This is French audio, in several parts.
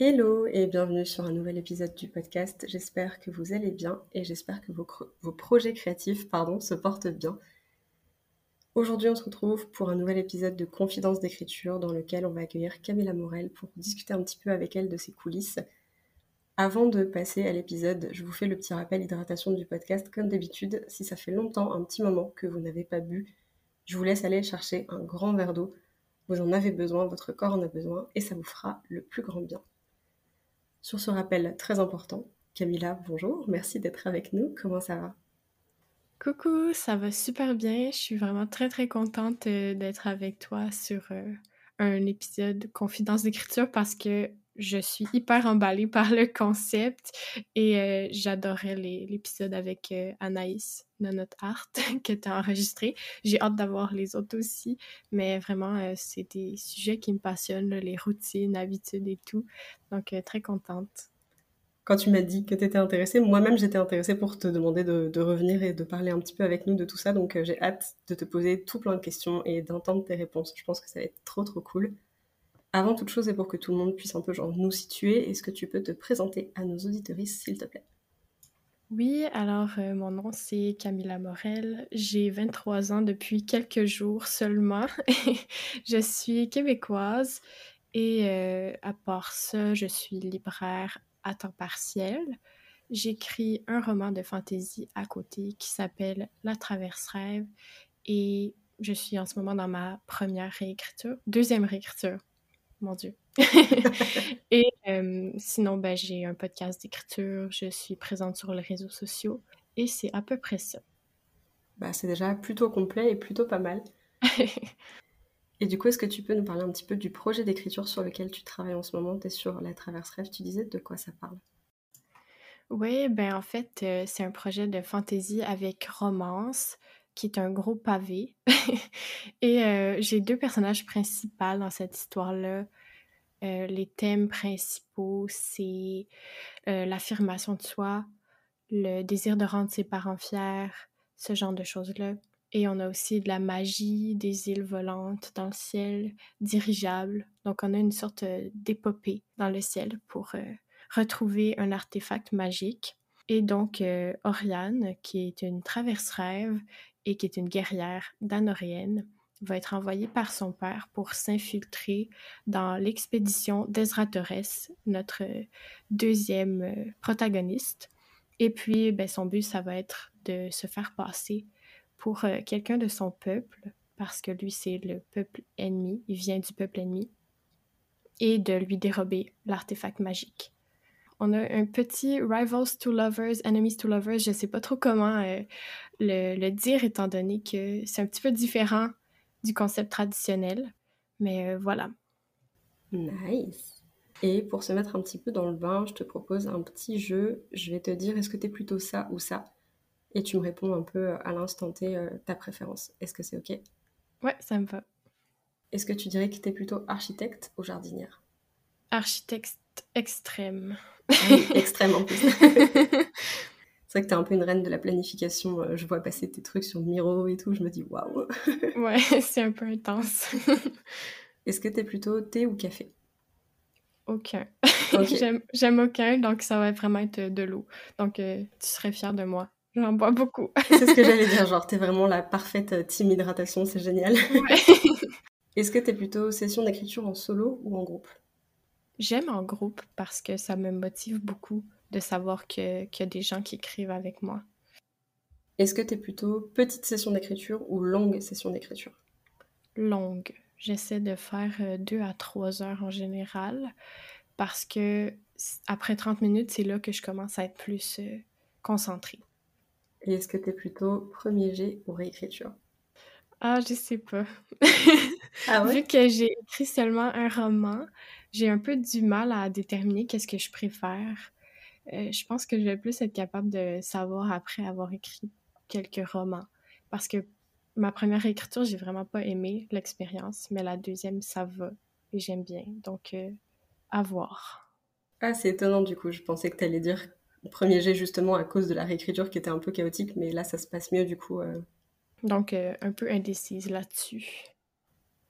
Hello et bienvenue sur un nouvel épisode du podcast. J'espère que vous allez bien et j'espère que vos, projets créatifs pardon, se portent bien. Aujourd'hui, on se retrouve pour un nouvel épisode de Confidence d'écriture dans lequel on va accueillir Camilla Morel pour discuter un petit peu avec elle de ses coulisses. Avant de passer à l'épisode, je vous fais le petit rappel hydratation du podcast. Comme d'habitude, si ça fait longtemps, un petit moment que vous n'avez pas bu, je vous laisse aller chercher un grand verre d'eau. Vous en avez besoin, votre corps en a besoin et ça vous fera le plus grand bien. Sur ce rappel très important, Camilla, bonjour, merci d'être avec nous. Comment ça va? Coucou, ça va super bien. Je suis vraiment très très contente euh, d'être avec toi sur euh, un épisode Confidence d'écriture parce que je suis hyper emballée par le concept et euh, j'adorais l'épisode avec euh, Anaïs de notre art que tu as enregistré. J'ai hâte d'avoir les autres aussi, mais vraiment, euh, c'est des sujets qui me passionnent, les routines, habitudes et tout. Donc, très contente. Quand tu m'as dit que tu étais intéressée, moi-même j'étais intéressée pour te demander de, de, revenir et de parler un petit peu avec nous de tout ça. Donc, j'ai hâte de te poser tout plein de questions et d'entendre tes réponses. Je pense que ça va être trop trop cool. Avant toute chose et pour que tout le monde puisse un peu nous situer, est-ce que tu peux te présenter à nos auditoristes s'il te plaît? Oui, alors euh, mon nom c'est Camilla Morel, j'ai 23 ans depuis quelques jours seulement. je suis québécoise et euh, à part ça, je suis libraire à temps partiel. J'écris un roman de fantaisie à côté qui s'appelle La Traverse Rêve et je suis en ce moment dans ma première réécriture, deuxième réécriture mon Dieu. et euh, sinon, ben, j'ai un podcast d'écriture, je suis présente sur les réseaux sociaux et c'est à peu près ça. Bah, c'est déjà plutôt complet et plutôt pas mal. et du coup, est-ce que tu peux nous parler un petit peu du projet d'écriture sur lequel tu travailles en ce moment? Tu es sur La Traverse Rêve, tu disais de quoi ça parle? Oui, ben en fait, euh, c'est un projet de fantaisie avec romance qui est un gros pavé. et euh, j'ai deux personnages principaux dans cette histoire-là. Euh, les thèmes principaux, c'est euh, l'affirmation de soi, le désir de rendre ses parents fiers, ce genre de choses-là. Et on a aussi de la magie, des îles volantes dans le ciel, dirigeables. Donc on a une sorte d'épopée dans le ciel pour retrouver un artefact magique. Et donc, Oriane, qui est une traverse rêve, et qui est une guerrière danorienne, va être envoyée par son père pour s'infiltrer dans l'expédition d'Ezra Torres, notre deuxième euh, protagoniste. Et puis, ben, son but, ça va être de se faire passer pour euh, quelqu'un de son peuple, parce que lui, c'est le peuple ennemi, il vient du peuple ennemi, et de lui dérober l'artefact magique on a un petit Rivals to Lovers, Enemies to Lovers, je sais pas trop comment euh, le, dire étant donné que c'est un petit peu différent du concept traditionnel. Mais euh, voilà. Nice. Et pour se mettre un petit peu dans le bain, je te propose un petit jeu. Je vais te dire est-ce que tu es plutôt ça ou ça? Et tu me réponds un peu à l'instant T euh, ta préférence. Est-ce que c'est OK? Ouais, ça me va. Est-ce que tu dirais que tu es plutôt architecte ou jardinière? Architecte extrême. Ah extrême en plus. c'est vrai que t'es un peu une reine de la planification. Euh, je vois passer tes trucs sur Miro et tout. Je me dis waouh. ouais, c'est un peu intense. Est-ce que t'es plutôt thé ou café? Aucun. J'aime aucun, donc ça va vraiment être de l'eau. Donc euh, tu serais fière de moi. J'en bois beaucoup. c'est ce que j'allais dire, genre t'es vraiment la parfaite euh, team hydratation, c'est génial. Ouais. Est-ce que t'es plutôt session d'écriture en solo ou en groupe? J'aime en groupe parce que ça me motive beaucoup de savoir qu'il y a des gens qui écrivent avec moi. Est-ce que tu es plutôt petite session d'écriture ou longue session d'écriture? Longue. J'essaie de faire euh, deux à trois heures en général parce que après 30 minutes, c'est là que je commence à être plus euh, concentrée. Et est-ce que tu es plutôt premier jet ou réécriture? Ah, je sais pas. ah ouais? Vu que j'ai écrit seulement un roman, j'ai un peu du mal à déterminer qu'est-ce que je préfère. Euh, je pense que je vais plus être capable de savoir après avoir écrit quelques romans. Parce que ma première écriture, j'ai vraiment pas aimé l'expérience, mais la deuxième, ça va. Et j'aime bien. Donc, euh, à voir. Ah, c'est étonnant du coup. Je pensais que tu allais dire premier jet justement à cause de la réécriture qui était un peu chaotique, mais là, ça se passe mieux du coup. Euh. Donc, un peu indécise là-dessus.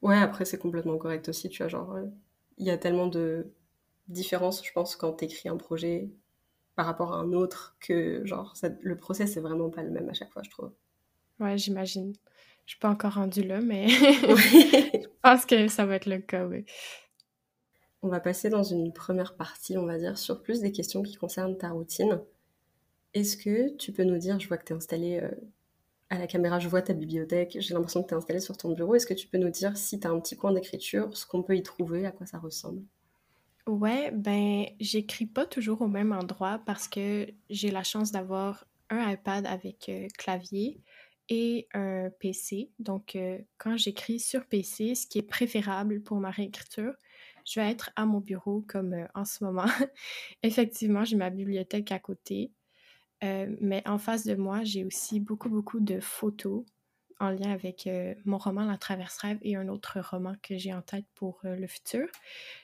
Ouais, après, c'est complètement correct aussi. Tu vois, genre, il y a tellement de différences, je pense, quand tu écris un projet par rapport à un autre que genre le process c'est vraiment pas le même à chaque fois je trouve. Ouais, j'imagine. Je suis pas encore rendue là, mais je pense que ça va être le cas, oui. On va passer dans une première partie, on va dire, sur plus des questions qui concernent ta routine. Est-ce que tu peux nous dire, je vois que tu es installé euh, à la caméra, je vois ta bibliothèque, j'ai l'impression que tu es installé sur ton bureau. Est-ce que tu peux nous dire si tu as un petit coin d'écriture, ce qu'on peut y trouver, à quoi ça ressemble? Ouais, ben, j'écris pas toujours au même endroit parce que j'ai la chance d'avoir un iPad avec euh, clavier et un PC. Donc, euh, quand j'écris sur PC, ce qui est préférable pour ma réécriture, je vais être à mon bureau comme euh, en ce moment. Effectivement, j'ai ma bibliothèque à côté, mais en face de moi, j'ai aussi beaucoup, beaucoup de photos en lien avec euh, mon roman La Traverse Rêve et un autre roman que j'ai en tête pour euh, le futur.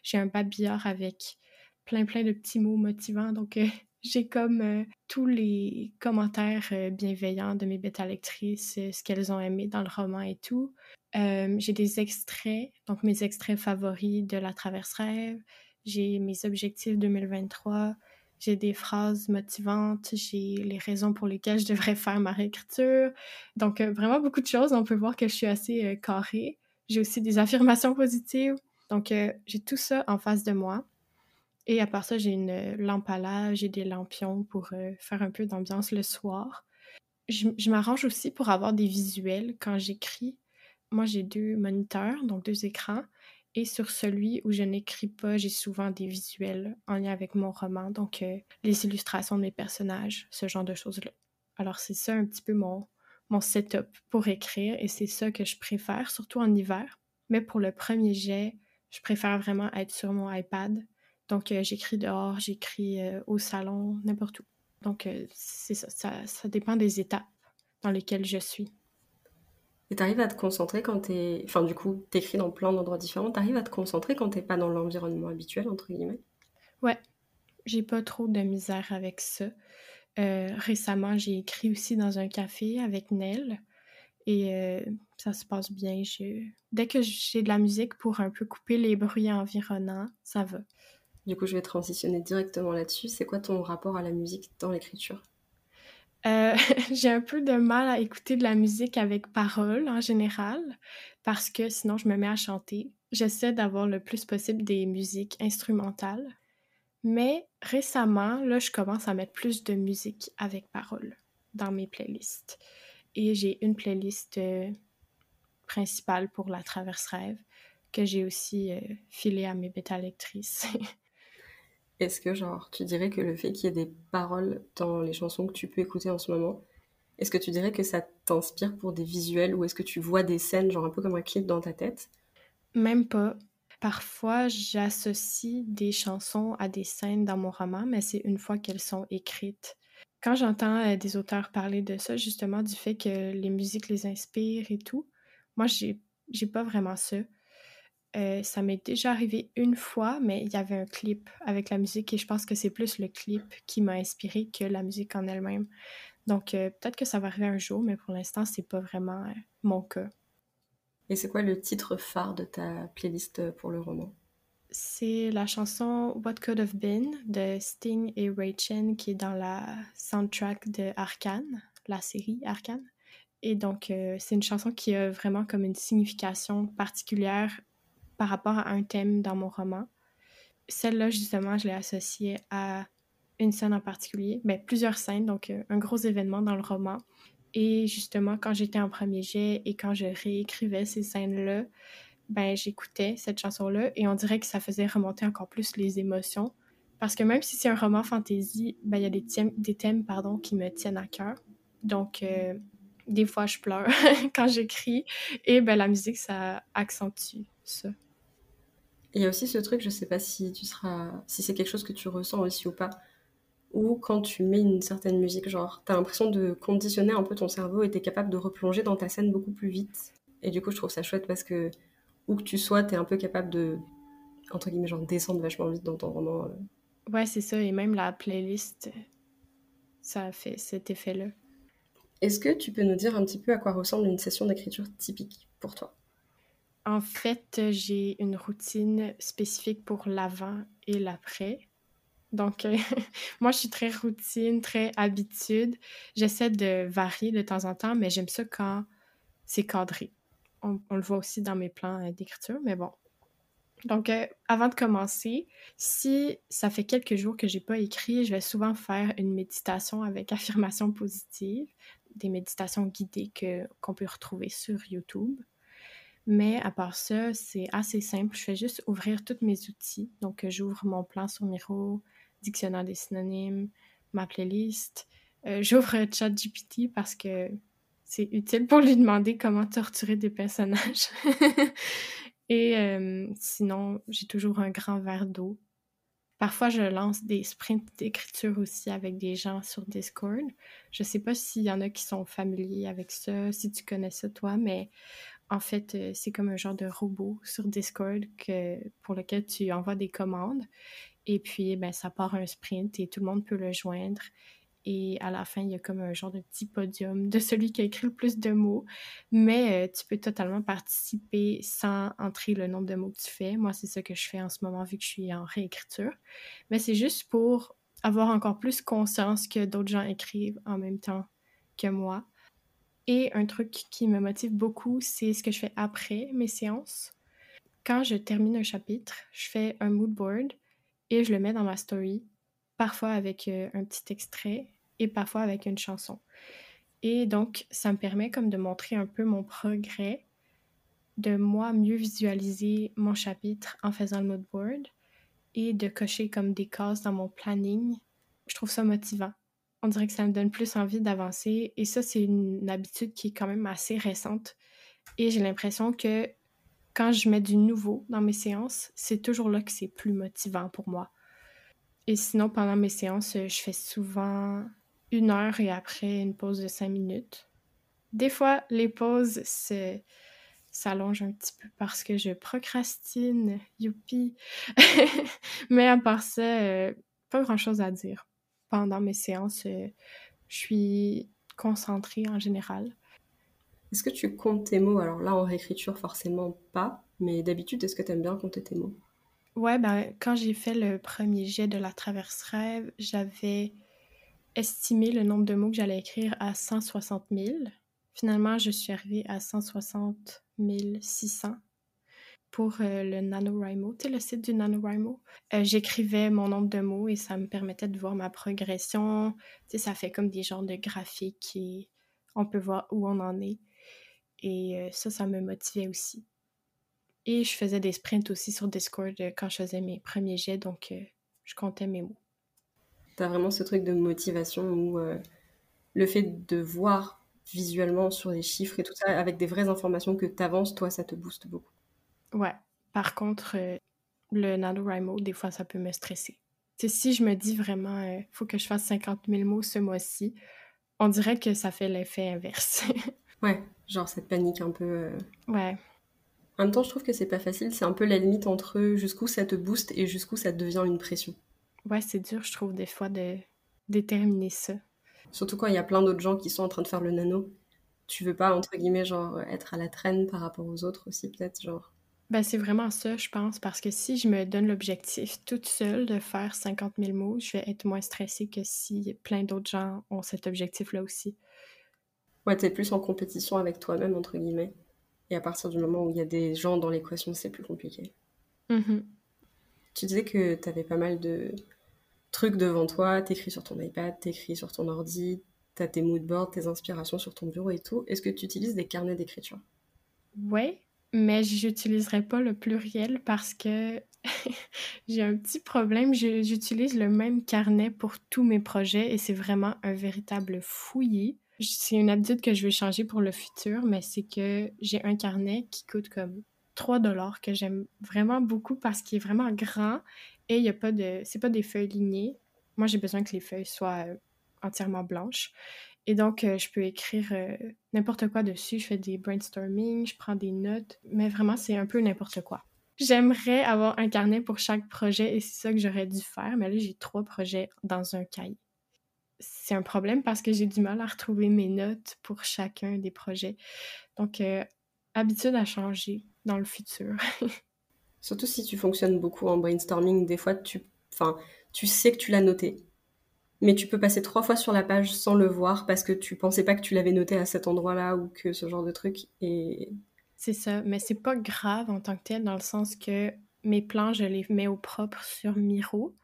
J'ai un babillard avec plein plein de petits mots motivants, donc euh, j'ai comme tous les commentaires bienveillants de mes bêta lectrices, ce qu'elles ont aimé dans le roman et tout. j'ai des extraits, donc mes extraits favoris de La Traverse Rêve. J'ai mes objectifs 2023 j'ai des phrases motivantes, j'ai les raisons pour lesquelles je devrais faire ma réécriture. Donc, euh, vraiment beaucoup de choses. On peut voir que je suis assez euh, carrée. J'ai aussi des affirmations positives. Donc, euh, j'ai tout ça en face de moi. Et à part ça, j'ai une lampe à l'âge, j'ai des lampions pour faire un peu d'ambiance le soir. Je m'arrange aussi pour avoir des visuels quand j'écris. Moi, j'ai deux moniteurs, donc deux écrans. Et sur celui où je n'écris pas, j'ai souvent des visuels en lien avec mon roman, donc euh, les illustrations de mes personnages, ce genre de choses-là. Alors c'est ça un petit peu mon, setup pour écrire et c'est ça que je préfère, surtout en hiver. Mais pour le premier jet, je préfère vraiment être sur mon iPad. Donc euh, j'écris dehors, j'écris euh, au salon, n'importe où. Donc c'est ça, ça, ça dépend des étapes dans lesquelles je suis. Et t'arrives à te concentrer quand t'es... Enfin, du coup, t'écris dans plein d'endroits différents. T'arrives à te concentrer quand t'es pas dans l'environnement habituel, entre guillemets? Ouais. J'ai pas trop de misère avec ça. Euh, récemment, j'ai écrit aussi dans un café avec Nell. Et euh, ça se passe bien. Dès que j'ai de la musique pour un peu couper les bruits environnants, ça va. Du coup, je vais transitionner directement là-dessus. C'est quoi ton rapport à la musique dans l'écriture? Euh, j'ai un peu de mal à écouter de la musique avec parole en général parce que sinon je me mets à chanter. J'essaie d'avoir le plus possible des musiques instrumentales. Mais récemment, là, je commence à mettre plus de musique avec parole dans mes playlists. Et j'ai une playlist euh, principale pour la traverse rêve que j'ai aussi euh, filée à mes bêta lectrices. Est-ce que, genre, tu dirais que le fait qu'il y ait des paroles dans les chansons que tu peux écouter en ce moment, est-ce que tu dirais que ça t'inspire pour des visuels ou est-ce que tu vois des scènes, genre un peu comme un clip dans ta tête? Même pas. Parfois, j'associe des chansons à des scènes dans mon roman, mais c'est une fois qu'elles sont écrites. Quand j'entends euh, des auteurs parler de ça, justement, du fait que les musiques les inspirent et tout, moi, j'ai, j'ai pas vraiment ça. Euh, ça m'est déjà arrivé une fois, mais il y avait un clip avec la musique et je pense que c'est plus le clip qui m'a inspiré que la musique en elle-même. Donc euh, peut-être que ça va arriver un jour, mais pour l'instant, c'est pas vraiment euh, mon cas. Et c'est quoi le titre phare de ta playlist pour le roman? C'est la chanson What Could Have Been de Sting et Ray Chen qui est dans la soundtrack de Arkane, la série Arkane. Et donc, c'est une chanson qui a vraiment comme une signification particulière par rapport à un thème dans mon roman. Celle-là, justement, je l'ai associée à une scène en particulier, mais ben, plusieurs scènes, donc euh, un gros événement dans le roman. Et justement, quand j'étais en premier jet et quand je réécrivais ces scènes-là, ben j'écoutais cette chanson-là et on dirait que ça faisait remonter encore plus les émotions. Parce que même si c'est un roman fantasy, ben il y a des thèmes, des thèmes pardon, qui me tiennent à cœur. Donc, euh, des fois, je pleure quand j'écris et ben la musique, ça accentue ça. Il y a aussi ce truc, je sais pas si tu seras, si c'est quelque chose que tu ressens aussi ou pas, ou quand tu mets une certaine musique, genre, t'as l'impression de conditionner un peu ton cerveau et t'es capable de replonger dans ta scène beaucoup plus vite. Et du coup, je trouve ça chouette parce que, où que tu sois, t'es un peu capable de, entre guillemets, genre, descendre vachement vite dans ton roman. Euh. Ouais, c'est ça. Et même la playlist, ça a fait cet effet-là. Est-ce que tu peux nous dire un petit peu à quoi ressemble une session d'écriture typique pour toi? En fait, j'ai une routine spécifique pour l'avant et l'après. Donc, euh, moi, je suis très routine, très habitude. J'essaie de varier de temps en temps, mais j'aime ça quand c'est cadré. On, le voit aussi dans mes plans euh, d'écriture, mais bon. Donc, euh, avant de commencer, si ça fait quelques jours que j'ai pas écrit, je vais souvent faire une méditation avec affirmation positive, des méditations guidées qu'on peut retrouver sur YouTube. Mais à part ça, c'est assez simple. Je fais juste ouvrir tous mes outils. Donc, j'ouvre mon plan sur Miro, dictionnaire des synonymes, ma playlist. Euh, j'ouvre ChatGPT parce que c'est utile pour lui demander comment torturer des personnages. Et euh, sinon, j'ai toujours un grand verre d'eau. Parfois, je lance des sprints d'écriture aussi avec des gens sur Discord. Je sais pas s'il y en a qui sont familiers avec ça, si tu connais ça toi, mais en fait, euh, c'est comme un genre de robot sur Discord pour lequel tu envoies des commandes. Et puis, ben, ça part un sprint et tout le monde peut le joindre. Et à la fin, il y a comme un genre de petit podium de celui qui a écrit le plus de mots. Mais euh, tu peux totalement participer sans entrer le nombre de mots que tu fais. Moi, c'est ça que je fais en ce moment vu que je suis en réécriture. Mais c'est juste pour avoir encore plus conscience que d'autres gens écrivent en même temps que moi. Et un truc qui me motive beaucoup, c'est ce que je fais après mes séances. Quand je termine un chapitre, je fais un mood board et je le mets dans ma story, parfois avec euh, un petit extrait et parfois avec une chanson. Et donc, ça me permet comme de montrer un peu mon progrès, de moi mieux visualiser mon chapitre en faisant le mood board et de cocher comme des cases dans mon planning. Je trouve ça motivant. On dirait que ça me donne plus envie d'avancer et ça, c'est une habitude qui est quand même assez récente. Et j'ai l'impression que quand je mets du nouveau dans mes séances, c'est toujours là que c'est plus motivant pour moi. Et sinon, pendant mes séances, je fais souvent une heure et après une pause de cinq minutes. Des fois, les pauses s'allongent un petit peu parce que je procrastine, youpi. Mais à part ça, euh, pas grand-chose à dire. Pendant mes séances, euh, je suis concentrée en général. Est-ce que tu comptes tes mots? Alors là, en réécriture, forcément pas, mais d'habitude, est-ce que tu aimes bien compter tes mots? Ouais, ben, quand j'ai fait le premier jet de la traverse rêve, j'avais estimé le nombre de mots que j'allais écrire à 160 000. Finalement, je suis arrivée à 160 600 pour euh, le NaNoWriMo, tu sais, le site du NaNoWriMo. Euh, j'écrivais mon nombre de mots et ça me permettait de voir ma progression. Tu sais, ça fait comme des genres de graphiques et on peut voir où on en est. Et euh, ça, ça me motivait aussi. Et je faisais des sprints aussi sur Discord quand je faisais mes premiers jets, donc je comptais mes mots. T'as vraiment ce truc de motivation où le fait de voir visuellement sur les chiffres et tout ça, avec des vraies informations que t'avances, toi, ça te booste beaucoup. Ouais. Par contre, le NaNoWriMo, des fois, ça peut me stresser. C'est si je me dis vraiment, il faut que je fasse 50 000 mots ce mois-ci, on dirait que ça fait l'effet inverse. ouais, genre cette panique un peu. Euh. Ouais. En même temps, je trouve que c'est pas facile. C'est un peu la limite entre jusqu'où ça te booste et jusqu'où ça devient une pression. Ouais, c'est dur, je trouve, des fois, de déterminer ça. Surtout quand il y a plein d'autres gens qui sont en train de faire le nano. Tu veux pas, entre guillemets, genre, être à la traîne par rapport aux autres aussi, peut-être, genre. Ben, c'est vraiment ça, je pense, parce que si je me donne l'objectif toute seule de faire 50 000 mots, je vais être moins stressée que si plein d'autres gens ont cet objectif-là aussi. Ouais, t'es plus en compétition avec toi-même, entre guillemets. Et à partir du moment où il y a des gens dans l'équation, c'est plus compliqué. Mm-hmm. Tu disais que t'avais pas mal de trucs devant toi, t'écris sur ton iPad, t'écris sur ton ordi, t'as tes moodboards, tes inspirations sur ton bureau et tout. Est-ce que tu utilises des carnets d'écriture? Ouais, mais j'utiliserai pas le pluriel parce que j'ai un petit problème. J'utilise le même carnet pour tous mes projets et c'est vraiment un véritable fouillis. C'est une habitude que je veux changer pour le futur, mais c'est que j'ai un carnet qui coûte comme 3 dollars que j'aime vraiment beaucoup parce qu'il est vraiment grand et il y a pas de c'est pas des feuilles lignées. moi, j'ai besoin que les feuilles soient entièrement blanches. Et donc, je peux écrire n'importe quoi dessus. Je fais des brainstorming, je prends des notes, mais vraiment, c'est un peu n'importe quoi. J'aimerais avoir un carnet pour chaque projet et c'est ça que j'aurais dû faire, mais là, j'ai trois projets dans un cahier. C'est un problème parce que j'ai du mal à retrouver mes notes pour chacun des projets. Donc, habitude à changer dans le futur. Surtout si tu fonctionnes beaucoup en brainstorming, des fois, tu, tu sais que tu l'as noté, mais tu peux passer trois fois sur la page sans le voir parce que tu pensais pas que tu l'avais noté à cet endroit-là ou que ce genre de truc. Et c'est ça, mais c'est pas grave en tant que tel dans le sens que mes plans, je les mets au propre sur Miro.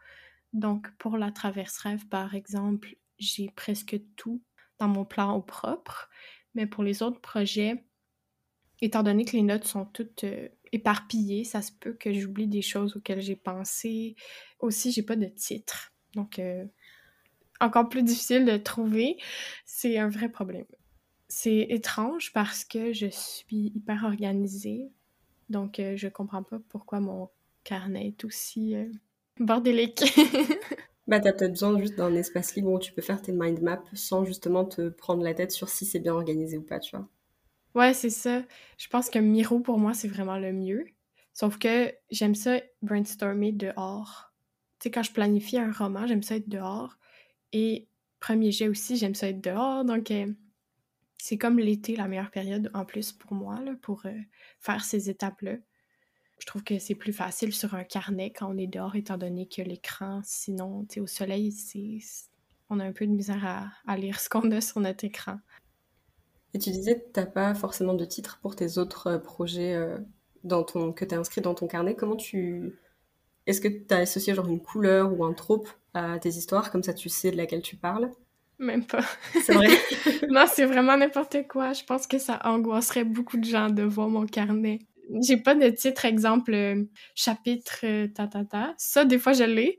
Donc pour la traverse rêve, par exemple, j'ai presque tout dans mon plan au propre. Mais pour les autres projets, étant donné que les notes sont toutes euh, éparpillées, ça se peut que j'oublie des choses auxquelles j'ai pensé. Aussi, j'ai pas de titre. Donc, euh, encore plus difficile de trouver. C'est un vrai problème. C'est étrange parce que je suis hyper organisée, donc euh, je comprends pas pourquoi mon carnet est aussi euh, bordélique. bah, t'as peut-être besoin juste d'un espace libre où tu peux faire tes mind maps sans justement te prendre la tête sur si c'est bien organisé ou pas, tu vois. Ouais, c'est ça. Je pense que Miro, pour moi, c'est vraiment le mieux. Sauf que j'aime ça brainstormer dehors. Tu sais, quand je planifie un roman, j'aime ça être dehors. Et premier jet aussi, j'aime ça être dehors. Donc, euh, c'est comme l'été, la meilleure période en plus pour moi, là, pour euh, faire ces étapes-là. Je trouve que c'est plus facile sur un carnet quand on est dehors, étant donné que l'écran, sinon, tu au soleil, c'est on a un peu de misère à, lire ce qu'on a sur notre écran. Et tu disais que tu n'as pas forcément de titre pour tes autres euh, projets dans ton, que tu as inscrit dans ton carnet. Comment tu. Est-ce que tu as associé genre une couleur ou un trope à tes histoires, comme ça tu sais de laquelle tu parles? Même pas. C'est vrai. non, c'est vraiment n'importe quoi. Je pense que ça angoisserait beaucoup de gens de voir mon carnet. J'ai pas de titre, exemple, euh, chapitre, euh, ta, ta, ta. Ça, des fois, je l'ai,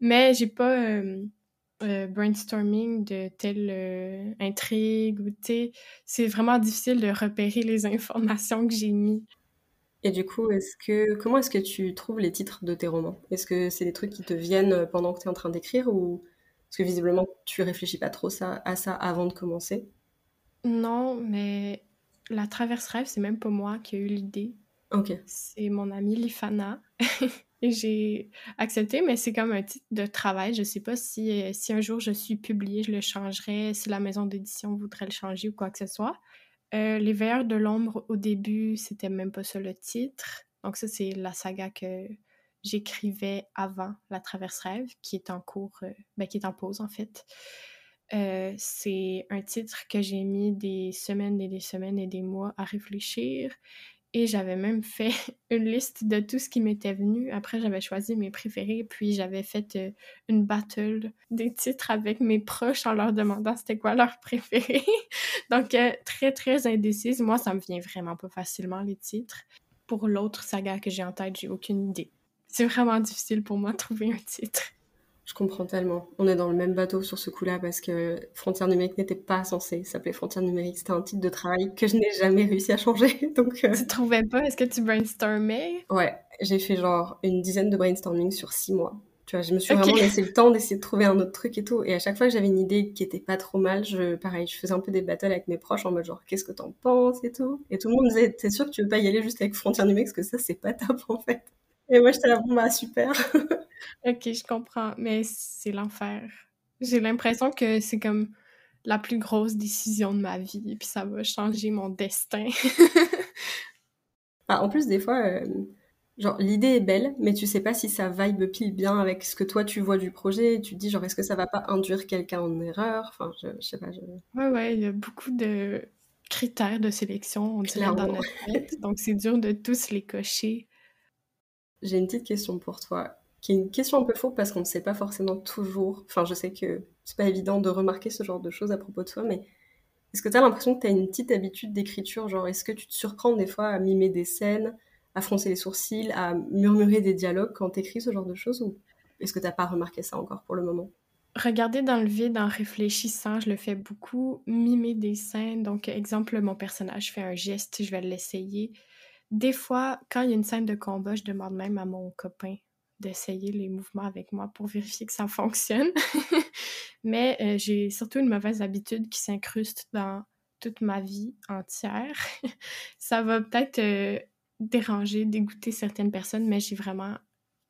mais j'ai pas euh, brainstorming de telle intrigue ou, tu c'est vraiment difficile de repérer les informations que j'ai mis. Et du coup, est-ce que comment est-ce que tu trouves les titres de tes romans? Est-ce que c'est des trucs qui te viennent pendant que tu es en train d'écrire ou parce que visiblement, tu réfléchis pas trop ça, à ça avant de commencer? Non, mais la traverse rêve, c'est même pas moi qui ai eu l'idée. Ok. C'est mon amie Lifana. et j'ai accepté, mais c'est comme un titre de travail. Je sais pas si, euh, si un jour je suis publiée, je le changerai, si la maison d'édition voudrait le changer ou quoi que ce soit. Euh, Les Veilleurs de l'ombre, au début, c'était même pas ça le titre. Donc ça, c'est la saga que j'écrivais avant La Traverse Rêve, qui est en cours, euh, ben, qui est en pause en fait. Euh, c'est un titre que j'ai mis des semaines et des semaines et des mois à réfléchir. Et j'avais même fait une liste de tout ce qui m'était venu. Après, j'avais choisi mes préférés, puis j'avais fait euh, une battle des titres avec mes proches en leur demandant c'était quoi leur préféré. Donc, très, très indécise. Moi, ça me vient vraiment pas facilement, les titres. Pour l'autre saga que j'ai en tête, j'ai aucune idée c'est vraiment difficile pour moi de trouver un titre. Je comprends tellement. On est dans le même bateau sur ce coup-là parce que Frontières numériques n'était pas censé s'appeler Frontières numériques. C'était un titre de travail que je n'ai jamais réussi à changer. Donc, euh, Tu trouvais pas? Est-ce que tu brainstormais? Ouais, j'ai fait genre une dizaine de brainstorming sur six mois. Tu vois, je me suis vraiment laissé le temps d'essayer de trouver un autre truc et tout. Et à chaque fois que j'avais une idée qui était pas trop mal, je, pareil, je faisais un peu des battles avec mes proches en mode genre, qu'est-ce que t'en penses et tout. Et tout le monde disait, t'es sûr que tu veux pas y aller juste avec Frontières numériques? Parce que ça, c'est pas top en fait. Et moi, j'étais là, bon, bah, super. ok, je comprends, mais c'est l'enfer. J'ai l'impression que c'est comme la plus grosse décision de ma vie, et puis ça va changer mon destin. Bah, en plus, des fois, euh, genre, l'idée est belle, mais tu sais pas si ça vibe pile bien avec ce que toi tu vois du projet. Tu te dis, genre, est-ce que ça va pas induire quelqu'un en erreur? Enfin, je, sais pas. Je... Ouais, ouais, il y a beaucoup de critères de sélection, on dirait, dans notre tête. Donc, c'est dur de tous les cocher j'ai une petite question pour toi, qui est une question un peu faux parce qu'on ne sait pas forcément toujours. Enfin, je sais que c'est pas évident de remarquer ce genre de choses à propos de toi, mais est-ce que tu as l'impression que tu as une petite habitude d'écriture? Genre, est-ce que tu te surprends des fois à mimer des scènes, à froncer les sourcils, à murmurer des dialogues quand tu écris ce genre de choses Ou est-ce que tu n'as pas remarqué ça encore pour le moment? Regarder dans le vide en réfléchissant, je le fais beaucoup. Mimer des scènes, donc exemple, mon personnage fait un geste, je vais l'essayer. Des fois, quand il y a une scène de combat, je demande même à mon copain d'essayer les mouvements avec moi pour vérifier que ça fonctionne. Mais euh, j'ai surtout une mauvaise habitude qui s'incruste dans toute ma vie entière. ça va peut-être euh, déranger, dégoûter certaines personnes, mais j'ai vraiment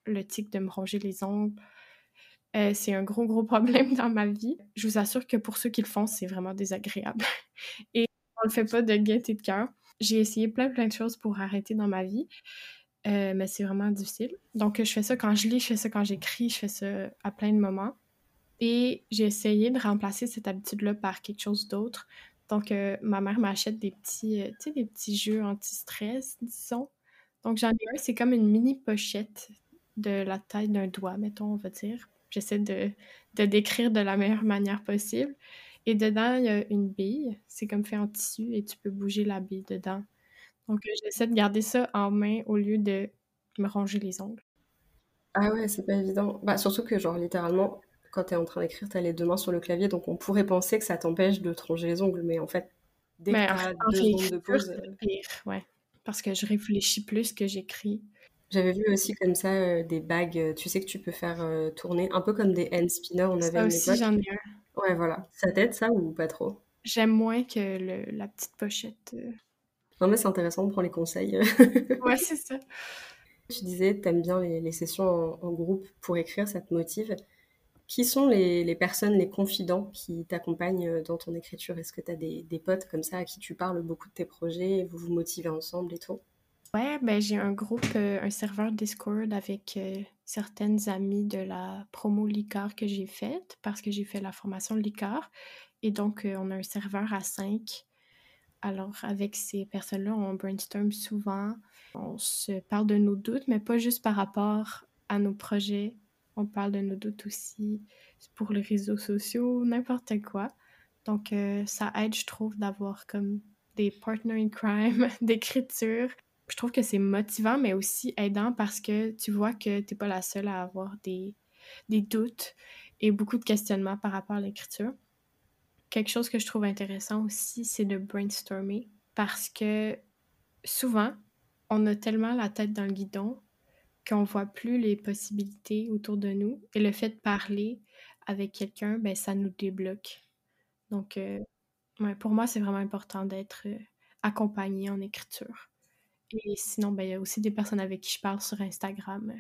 le tic de me ronger les ongles. Euh, c'est un gros, gros problème dans ma vie. Je vous assure que pour ceux qui le font, c'est vraiment désagréable. Et on le fait pas de gaieté de cœur. J'ai essayé plein, plein de choses pour arrêter dans ma vie. Euh, mais c'est vraiment difficile. Donc, je fais ça quand je lis, je fais ça quand j'écris, je fais ça à plein de moments. Et j'ai essayé de remplacer cette habitude-là par quelque chose d'autre. Donc, euh, ma mère m'achète des petits, euh, des petits jeux anti-stress, disons. Donc, j'en ai un, c'est comme une mini pochette de la taille d'un doigt, mettons, on va dire. J'essaie de, de décrire de la meilleure manière possible. Et dedans, il y a une bille. C'est comme fait en tissu et tu peux bouger la bille dedans. Donc, euh, j'essaie de garder ça en main au lieu de me ronger les ongles. Ah ouais, c'est pas évident. Bah, surtout que, genre, littéralement, quand tu es en train d'écrire, tu as les deux mains sur le clavier, donc on pourrait penser que ça t'empêche de te ronger les ongles, mais en fait, dès que tu as deux secondes de pause. Pire, ouais. Parce que je réfléchis plus que j'écris. J'avais vu aussi comme ça euh, des bagues, tu sais que tu peux faire tourner, un peu comme des hand spinners, on avait ça aussi, j'en ai un. Ouais, voilà. Ça t'aide, ça, ou pas trop? J'aime moins que le, la petite pochette. Non, mais c'est intéressant, on prend les conseils. ouais, c'est ça. Tu disais, tu aimes bien les, sessions en, groupe pour écrire, ça te motive. Qui sont les, personnes, les confidents qui t'accompagnent dans ton écriture? Est-ce que tu as des, potes comme ça à qui tu parles beaucoup de tes projets, vous vous motivez ensemble et tout? Ouais, ben j'ai un groupe, euh, un serveur Discord avec euh, certaines amies de la promo Licor que j'ai faite parce que j'ai fait la formation Licor. Et donc, euh, on a un serveur à 5 alors, avec ces personnes-là, on brainstorm souvent. On se parle de nos doutes, mais pas juste par rapport à nos projets. On parle de nos doutes aussi pour les réseaux sociaux, n'importe quoi. Donc, ça aide, je trouve, d'avoir comme des partners in crime d'écriture. Je trouve que c'est motivant, mais aussi aidant parce que tu vois que tu n'es pas la seule à avoir des, des doutes et beaucoup de questionnements par rapport à l'écriture. Quelque chose que je trouve intéressant aussi, c'est de brainstormer parce que souvent, on a tellement la tête dans le guidon qu'on voit plus les possibilités autour de nous et le fait de parler avec quelqu'un, ben, ça nous débloque. Donc, euh, pour moi, c'est vraiment important d'être euh, accompagné en écriture. Et sinon, ben, il y a aussi des personnes avec qui je parle sur Instagram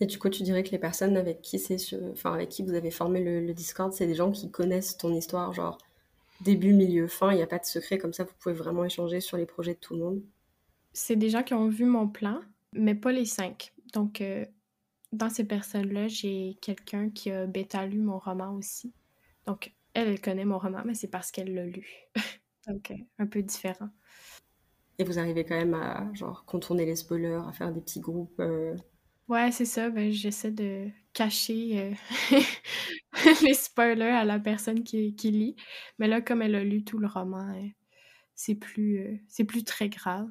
et du coup, tu dirais que les personnes avec qui, c'est enfin, avec qui vous avez formé le, Discord, c'est des gens qui connaissent ton histoire, genre début, milieu, fin, il n'y a pas de secret, comme ça vous pouvez vraiment échanger sur les projets de tout le monde. C'est des gens qui ont vu mon plan, mais pas les cinq. Donc, euh, dans ces personnes-là, j'ai quelqu'un qui a bêta lu mon roman aussi. Donc, elle, elle connaît mon roman, mais c'est parce qu'elle l'a lu. Donc, euh, un peu différent. Et vous arrivez quand même à genre contourner les spoilers, à faire des petits groupes euh, Ouais, c'est ça. Ben, j'essaie de cacher euh, les spoilers à la personne qui, qui, lit. Mais là, comme elle a lu tout le roman, euh, c'est plus, euh, c'est plus très grave.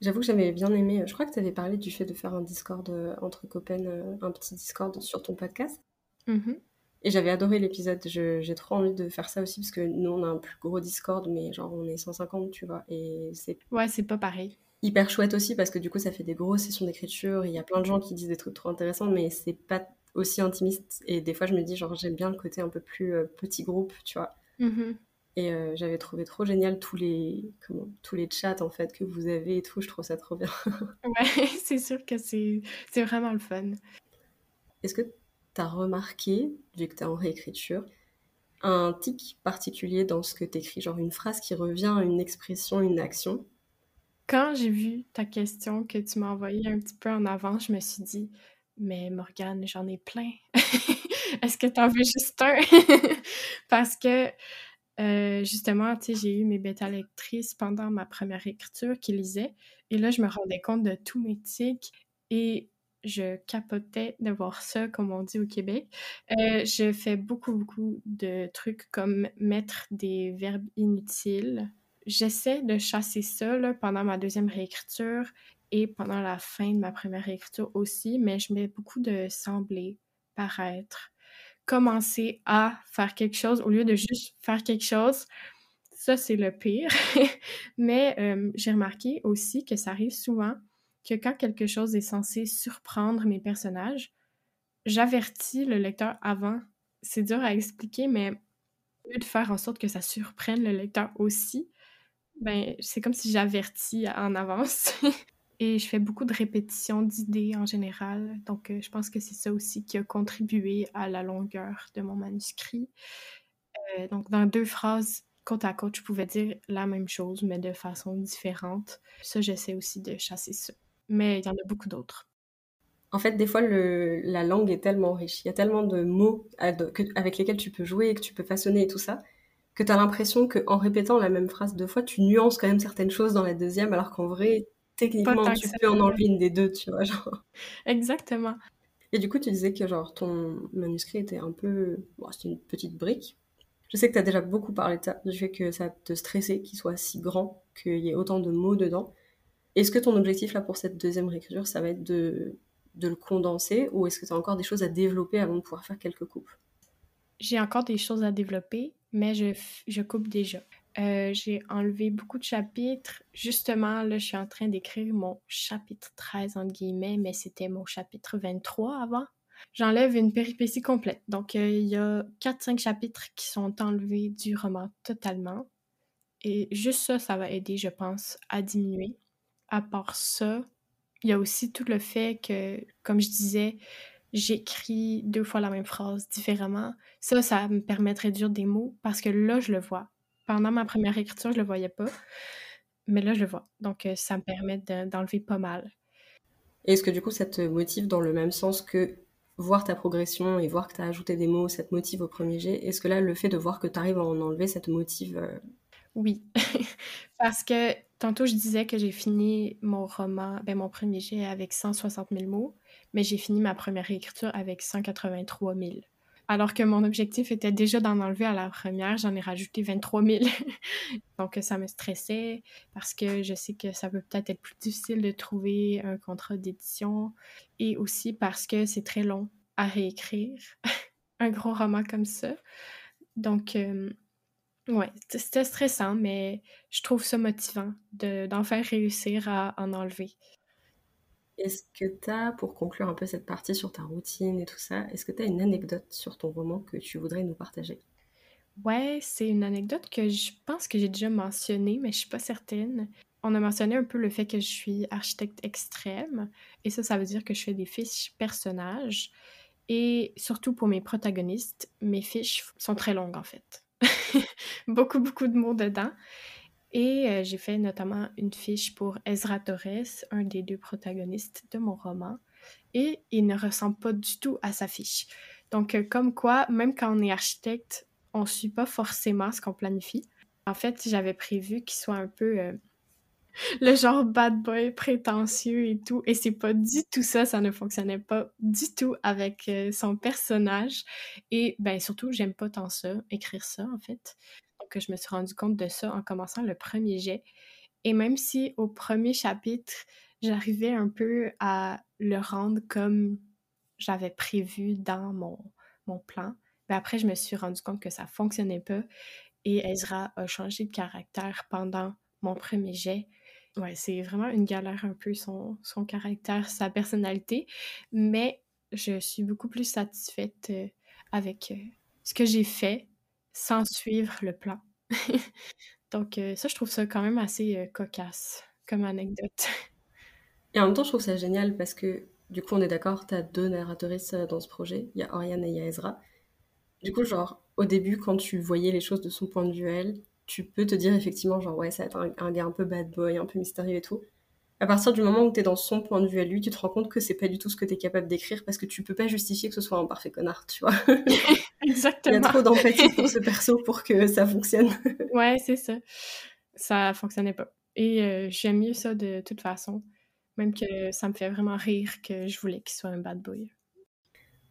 J'avoue que j'avais bien aimé. Je crois que tu avais parlé du fait de faire un Discord entre copains, un petit Discord sur ton podcast. Mmh Et j'avais adoré l'épisode. J'ai trop envie de faire ça aussi parce que nous, on a un plus gros Discord, mais genre on est 150, tu vois. Et c'est. Ouais, c'est pas pareil hyper chouette aussi parce que du coup ça fait des grosses sessions d'écriture, il y a plein de gens qui disent des trucs trop intéressants mais c'est pas aussi intimiste et des fois je me dis genre j'aime bien le côté un peu plus euh, petit groupe, tu vois. Mm-hmm. Et euh, j'avais trouvé trop génial tous les comment, tous les chats en fait que vous avez et tout, je trouve ça trop bien. ouais, c'est sûr que c'est vraiment le fun. Est-ce que tu as remarqué, vu que tu en réécriture, un tic particulier dans ce que tu écris, genre une phrase qui revient, une expression, une action? Quand j'ai vu ta question que tu m'as envoyée un petit peu en avant, je me suis dit, mais Morgane, j'en ai plein. Est-ce que tu en veux juste un? Parce que euh, justement, j'ai eu mes bêta lectrices pendant ma première écriture qui lisaient. Et là, je me rendais compte de tous mes tics et je capotais de voir ça, comme on dit au Québec. Euh, je fais beaucoup, beaucoup de trucs comme mettre des verbes inutiles j'essaie de chasser ça pendant ma deuxième réécriture et pendant la fin de ma première réécriture aussi, mais je mets beaucoup de sembler, paraître, commencer à faire quelque chose au lieu de juste faire quelque chose. Ça, c'est le pire. mais euh, j'ai remarqué aussi que ça arrive souvent que quand quelque chose est censé surprendre mes personnages, j'avertis le lecteur avant. C'est dur à expliquer, mais de faire en sorte que ça surprenne le lecteur aussi, ben c'est comme si j'avertis en avance. Et je fais beaucoup de répétitions d'idées en général. Donc, euh, je pense que c'est ça aussi qui a contribué à la longueur de mon manuscrit. Euh, donc, dans deux phrases côte à côte, je pouvais dire la même chose, mais de façon différente. Ça, j'essaie aussi de chasser ça. Mais il y en a beaucoup d'autres. En fait, des fois, le, la langue est tellement riche. Il y a tellement de mots avec lesquels tu peux jouer, que tu peux façonner et tout ça, que tu as l'impression qu'en répétant la même phrase deux fois, tu nuances quand même certaines choses dans la deuxième, alors qu'en vrai, techniquement, tu peux en enlever une des deux, tu vois. Genre. Exactement. Et du coup, tu disais que genre ton manuscrit était un peu... Bon, c'était une petite brique. Je sais que tu as déjà beaucoup parlé de ça, du fait que ça te stressait qu'il soit si grand, qu'il y ait autant de mots dedans. Est-ce que ton objectif là pour cette deuxième réécriture, ça va être de, de le condenser ou est-ce que tu as encore des choses à développer avant de pouvoir faire quelques coupes? J'ai encore des choses à développer, mais je, je coupe déjà. Euh, j'ai enlevé beaucoup de chapitres. Justement, là, je suis en train d'écrire mon chapitre 13, entre guillemets, mais c'était mon chapitre 23 avant. J'enlève une péripétie complète. Donc, euh, il y a 4-5 chapitres qui sont enlevés du roman totalement. Et juste ça, ça va aider, je pense, à diminuer. À part ça, il y a aussi tout le fait que, comme je disais, j'écris deux fois la même phrase différemment. Ça, ça me permet de réduire des mots parce que là, je le vois. Pendant ma première écriture, je le voyais pas. Mais là, je le vois. Donc, euh, ça me permet d'enlever pas mal. Est-ce que du coup, ça te motive dans le même sens que voir ta progression et voir que tu as ajouté des mots, ça te motive au premier jet? Est-ce que là, le fait de voir que tu arrives à en enlever, ça te motive euh? Oui. Parce que tantôt, je disais que j'ai fini mon roman, ben, mon premier jet avec 160 000 mots, mais j'ai fini ma première écriture avec 183 000. Alors que mon objectif était déjà d'en enlever à la première, j'en ai rajouté 23 000. Donc ça me stressait parce que je sais que ça peut peut-être être plus difficile de trouver un contrat d'édition et aussi parce que c'est très long à réécrire un gros roman comme ça. Donc euh, ouais, c'était stressant, mais je trouve ça motivant d'en faire réussir à en enlever. Est-ce que tu as, pour conclure un peu cette partie sur ta routine et tout ça, est-ce que tu as une anecdote sur ton roman que tu voudrais nous partager? Ouais, c'est une anecdote que je pense que j'ai déjà mentionnée, mais je suis pas certaine. On a mentionné un peu le fait que je suis architecte extrême, et ça, ça veut dire que je fais des fiches personnages. Et surtout pour mes protagonistes, mes fiches sont très longues en fait. beaucoup, beaucoup de mots dedans. Et euh, j'ai fait notamment une fiche pour Ezra Torres, un des deux protagonistes de mon roman. Et il ne ressemble pas du tout à sa fiche. Donc, euh, comme quoi, même quand on est architecte, on ne suit pas forcément ce qu'on planifie. En fait, j'avais prévu qu'il soit un peu euh, le genre bad boy prétentieux et tout. Et c'est pas du tout ça, ça ne fonctionnait pas du tout avec son personnage. Et ben surtout, j'aime pas tant ça, écrire ça en fait que je me suis rendu compte de ça en commençant le premier jet. Et même si au premier chapitre, j'arrivais un peu à le rendre comme j'avais prévu dans mon, mon plan, ben après, je me suis rendu compte que ça fonctionnait pas. Et Ezra a changé de caractère pendant mon premier jet. Ouais, c'est vraiment une galère un peu son, son caractère, sa personnalité, mais je suis beaucoup plus satisfaite euh, avec euh, ce que j'ai fait sans suivre le plan. Donc euh, ça, je trouve ça quand même assez cocasse comme anecdote. Et en même temps, je trouve ça génial parce que du coup, on est d'accord, tu as deux narratrices dans ce projet. Il y a Oriane et il y a Ezra. Du coup, genre, au début, quand tu voyais les choses de son point de vue elle, tu peux te dire effectivement, genre, ouais, ça va être un, un gars un peu bad boy, un peu mystérieux et tout à partir du moment où tu es dans son point de vue à lui, tu te rends compte que c'est pas du tout ce que tu es capable d'écrire parce que tu peux pas justifier que ce soit un parfait connard, tu vois. Exactement. Il y a trop d'empathie pour ce perso pour que ça fonctionne. ouais, c'est ça. Ça fonctionnait pas. Et euh, j'aime mieux ça de toute façon. Même que ça me fait vraiment rire que je voulais qu'il soit un bad boy.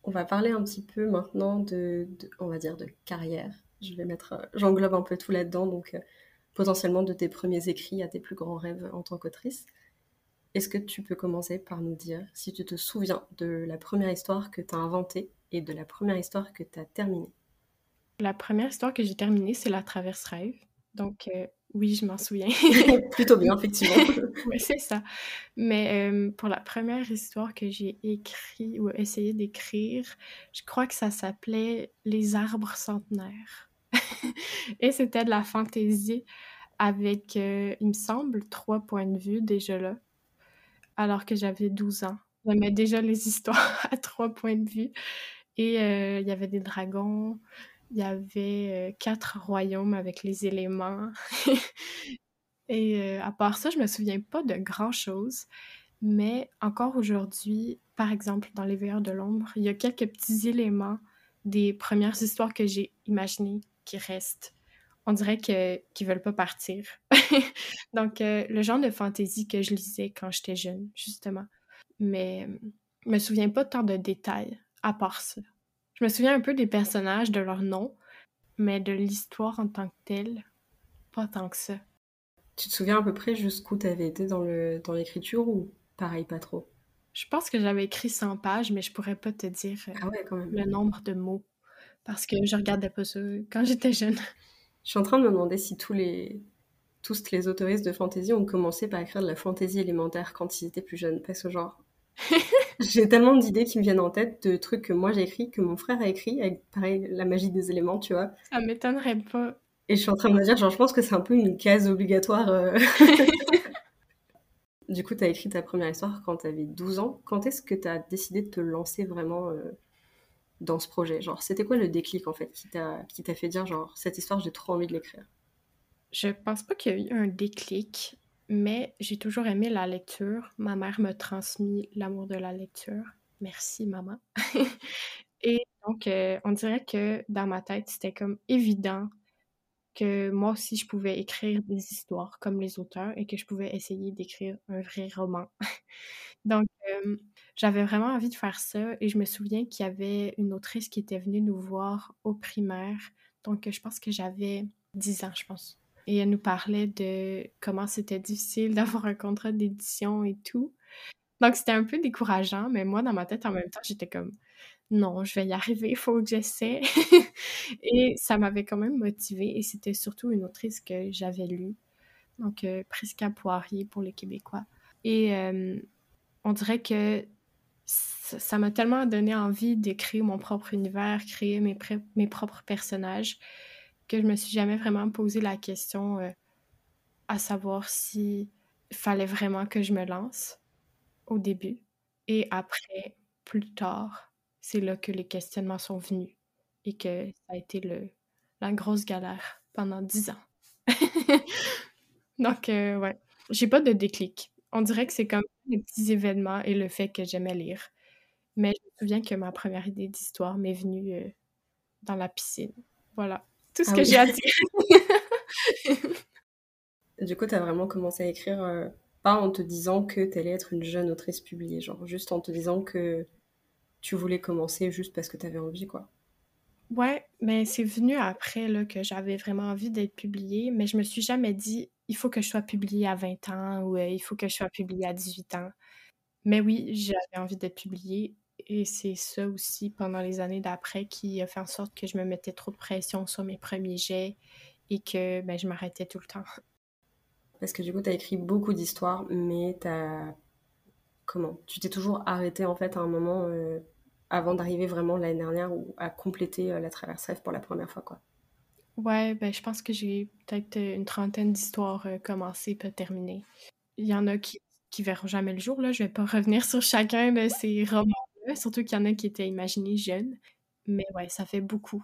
On va parler un petit peu maintenant de, on va dire, de carrière. Je vais mettre, euh, j'englobe un peu tout là-dedans, donc euh, potentiellement de tes premiers écrits à tes plus grands rêves en tant qu'autrice. Est-ce que tu peux commencer par nous dire si tu te souviens de la première histoire que tu as inventée et de la première histoire que tu as terminée? La première histoire que j'ai terminée, c'est La Traverse Rêve. Donc, euh, Oui, je m'en souviens. Plutôt bien, effectivement. oui, c'est ça. Mais euh, pour la première histoire que j'ai écrit ou essayé d'écrire, je crois que ça s'appelait Les arbres centenaires. Et c'était de la fantaisie avec, euh, il me semble, trois points de vue déjà là, alors que j'avais 12 ans. J'aimais déjà les histoires à trois points de vue. Et euh, il y avait des dragons, il y avait euh, quatre royaumes avec les éléments. Et à part ça, je me souviens pas de grand-chose. Mais encore aujourd'hui, par exemple, dans Les Veilleurs de l'ombre, il y a quelques petits éléments des premières histoires que j'ai imaginées qui restent. On dirait que qu'ils veulent pas partir. Donc, le genre de fantaisie que je lisais quand j'étais jeune, justement. Mais je me souviens pas tant de détails à part ça. Je me souviens un peu des personnages, de leurs noms, mais de l'histoire en tant que telle, pas tant que ça. Tu te souviens à peu près jusqu'où tu avais été dans le dans l'écriture ou pareil pas trop? Je pense que j'avais écrit 100 pages, mais je pourrais pas te dire euh, ah ouais, quand même. le nombre de mots parce que je regardais pas ça quand j'étais jeune. Je suis en train de me demander si tous les tous les autoristes de fantasy ont commencé par écrire de la fantaisie élémentaire quand ils étaient plus jeunes parce que genre j'ai tellement d'idées qui me viennent en tête, de trucs que moi j'ai écrit, que mon frère a écrit, avec pareil, la magie des éléments, tu vois. Ça m'étonnerait pas. Et je suis en train de me dire, genre, je pense que c'est un peu une case obligatoire. Euh. du coup, tu as écrit ta première histoire quand tu avais 12 ans. Quand est-ce que tu as décidé de te lancer vraiment euh, dans ce projet Genre, c'était quoi le déclic en fait qui t'a fait dire, genre, cette histoire, j'ai trop envie de l'écrire? Je pense pas qu'il y a eu un déclic mais j'ai toujours aimé la lecture. Ma mère m'a transmis l'amour de la lecture. Merci, maman. Et donc, euh, on dirait que dans ma tête, c'était comme évident que moi aussi, je pouvais écrire des histoires comme les auteurs et que je pouvais essayer d'écrire un vrai roman. donc, euh, j'avais vraiment envie de faire ça et je me souviens qu'il y avait une autrice qui était venue nous voir au primaire. Donc, je pense que j'avais 10 ans, je pense et elle nous parlait de comment c'était difficile d'avoir un contrat d'édition et tout. Donc c'était un peu décourageant, mais moi dans ma tête en même temps, j'étais comme non, je vais y arriver, il faut que j'essaie. et ça m'avait quand même motivée et c'était surtout une autrice que j'avais lue, donc euh, Prisca Poirier pour les Québécois. Et euh, on dirait que ça m'a tellement donné envie d'écrire mon propre univers, créer mes, mes propres personnages que je me suis jamais vraiment posé la question euh, à savoir si fallait vraiment que je me lance au début. Et après, plus tard, c'est là que les questionnements sont venus et que ça a été le, la grosse galère pendant dix ans. Donc, euh, ouais, j'ai pas de déclic. On dirait que c'est comme des petits événements et le fait que j'aimais lire. Mais je me souviens que ma première idée d'histoire m'est venue euh, dans la piscine. Voilà. Tout ce ah que j'ai à dire. du coup, tu as vraiment commencé à écrire, euh, pas en te disant que tu allais être une jeune autrice publiée, genre juste en te disant que tu voulais commencer juste parce que tu avais envie, quoi. Ouais, mais c'est venu après là, que j'avais vraiment envie d'être publiée, mais je me suis jamais dit il faut que je sois publiée à 20 ans ou euh, il faut que je sois publiée à 18 ans. Mais oui, j'avais envie d'être publiée et c'est ça aussi pendant les années d'après qui a fait en sorte que je me mettais trop de pression sur mes premiers jets et que ben, je m'arrêtais tout le temps. Parce que du coup, tu as écrit beaucoup d'histoires, mais tu Comment Tu t'es toujours arrêté en fait à un moment euh, avant d'arriver vraiment l'année dernière ou à compléter euh, la traverse rêve pour la première fois, quoi? Ouais, ben je pense que j'ai peut-être une trentaine d'histoires euh, commencées pas terminées. Il y en a qui, qui verront jamais le jour, là. Je vais pas revenir sur chacun de ces romans surtout qu'il y en a qui étaient imaginés jeunes. Mais ouais, ça fait beaucoup.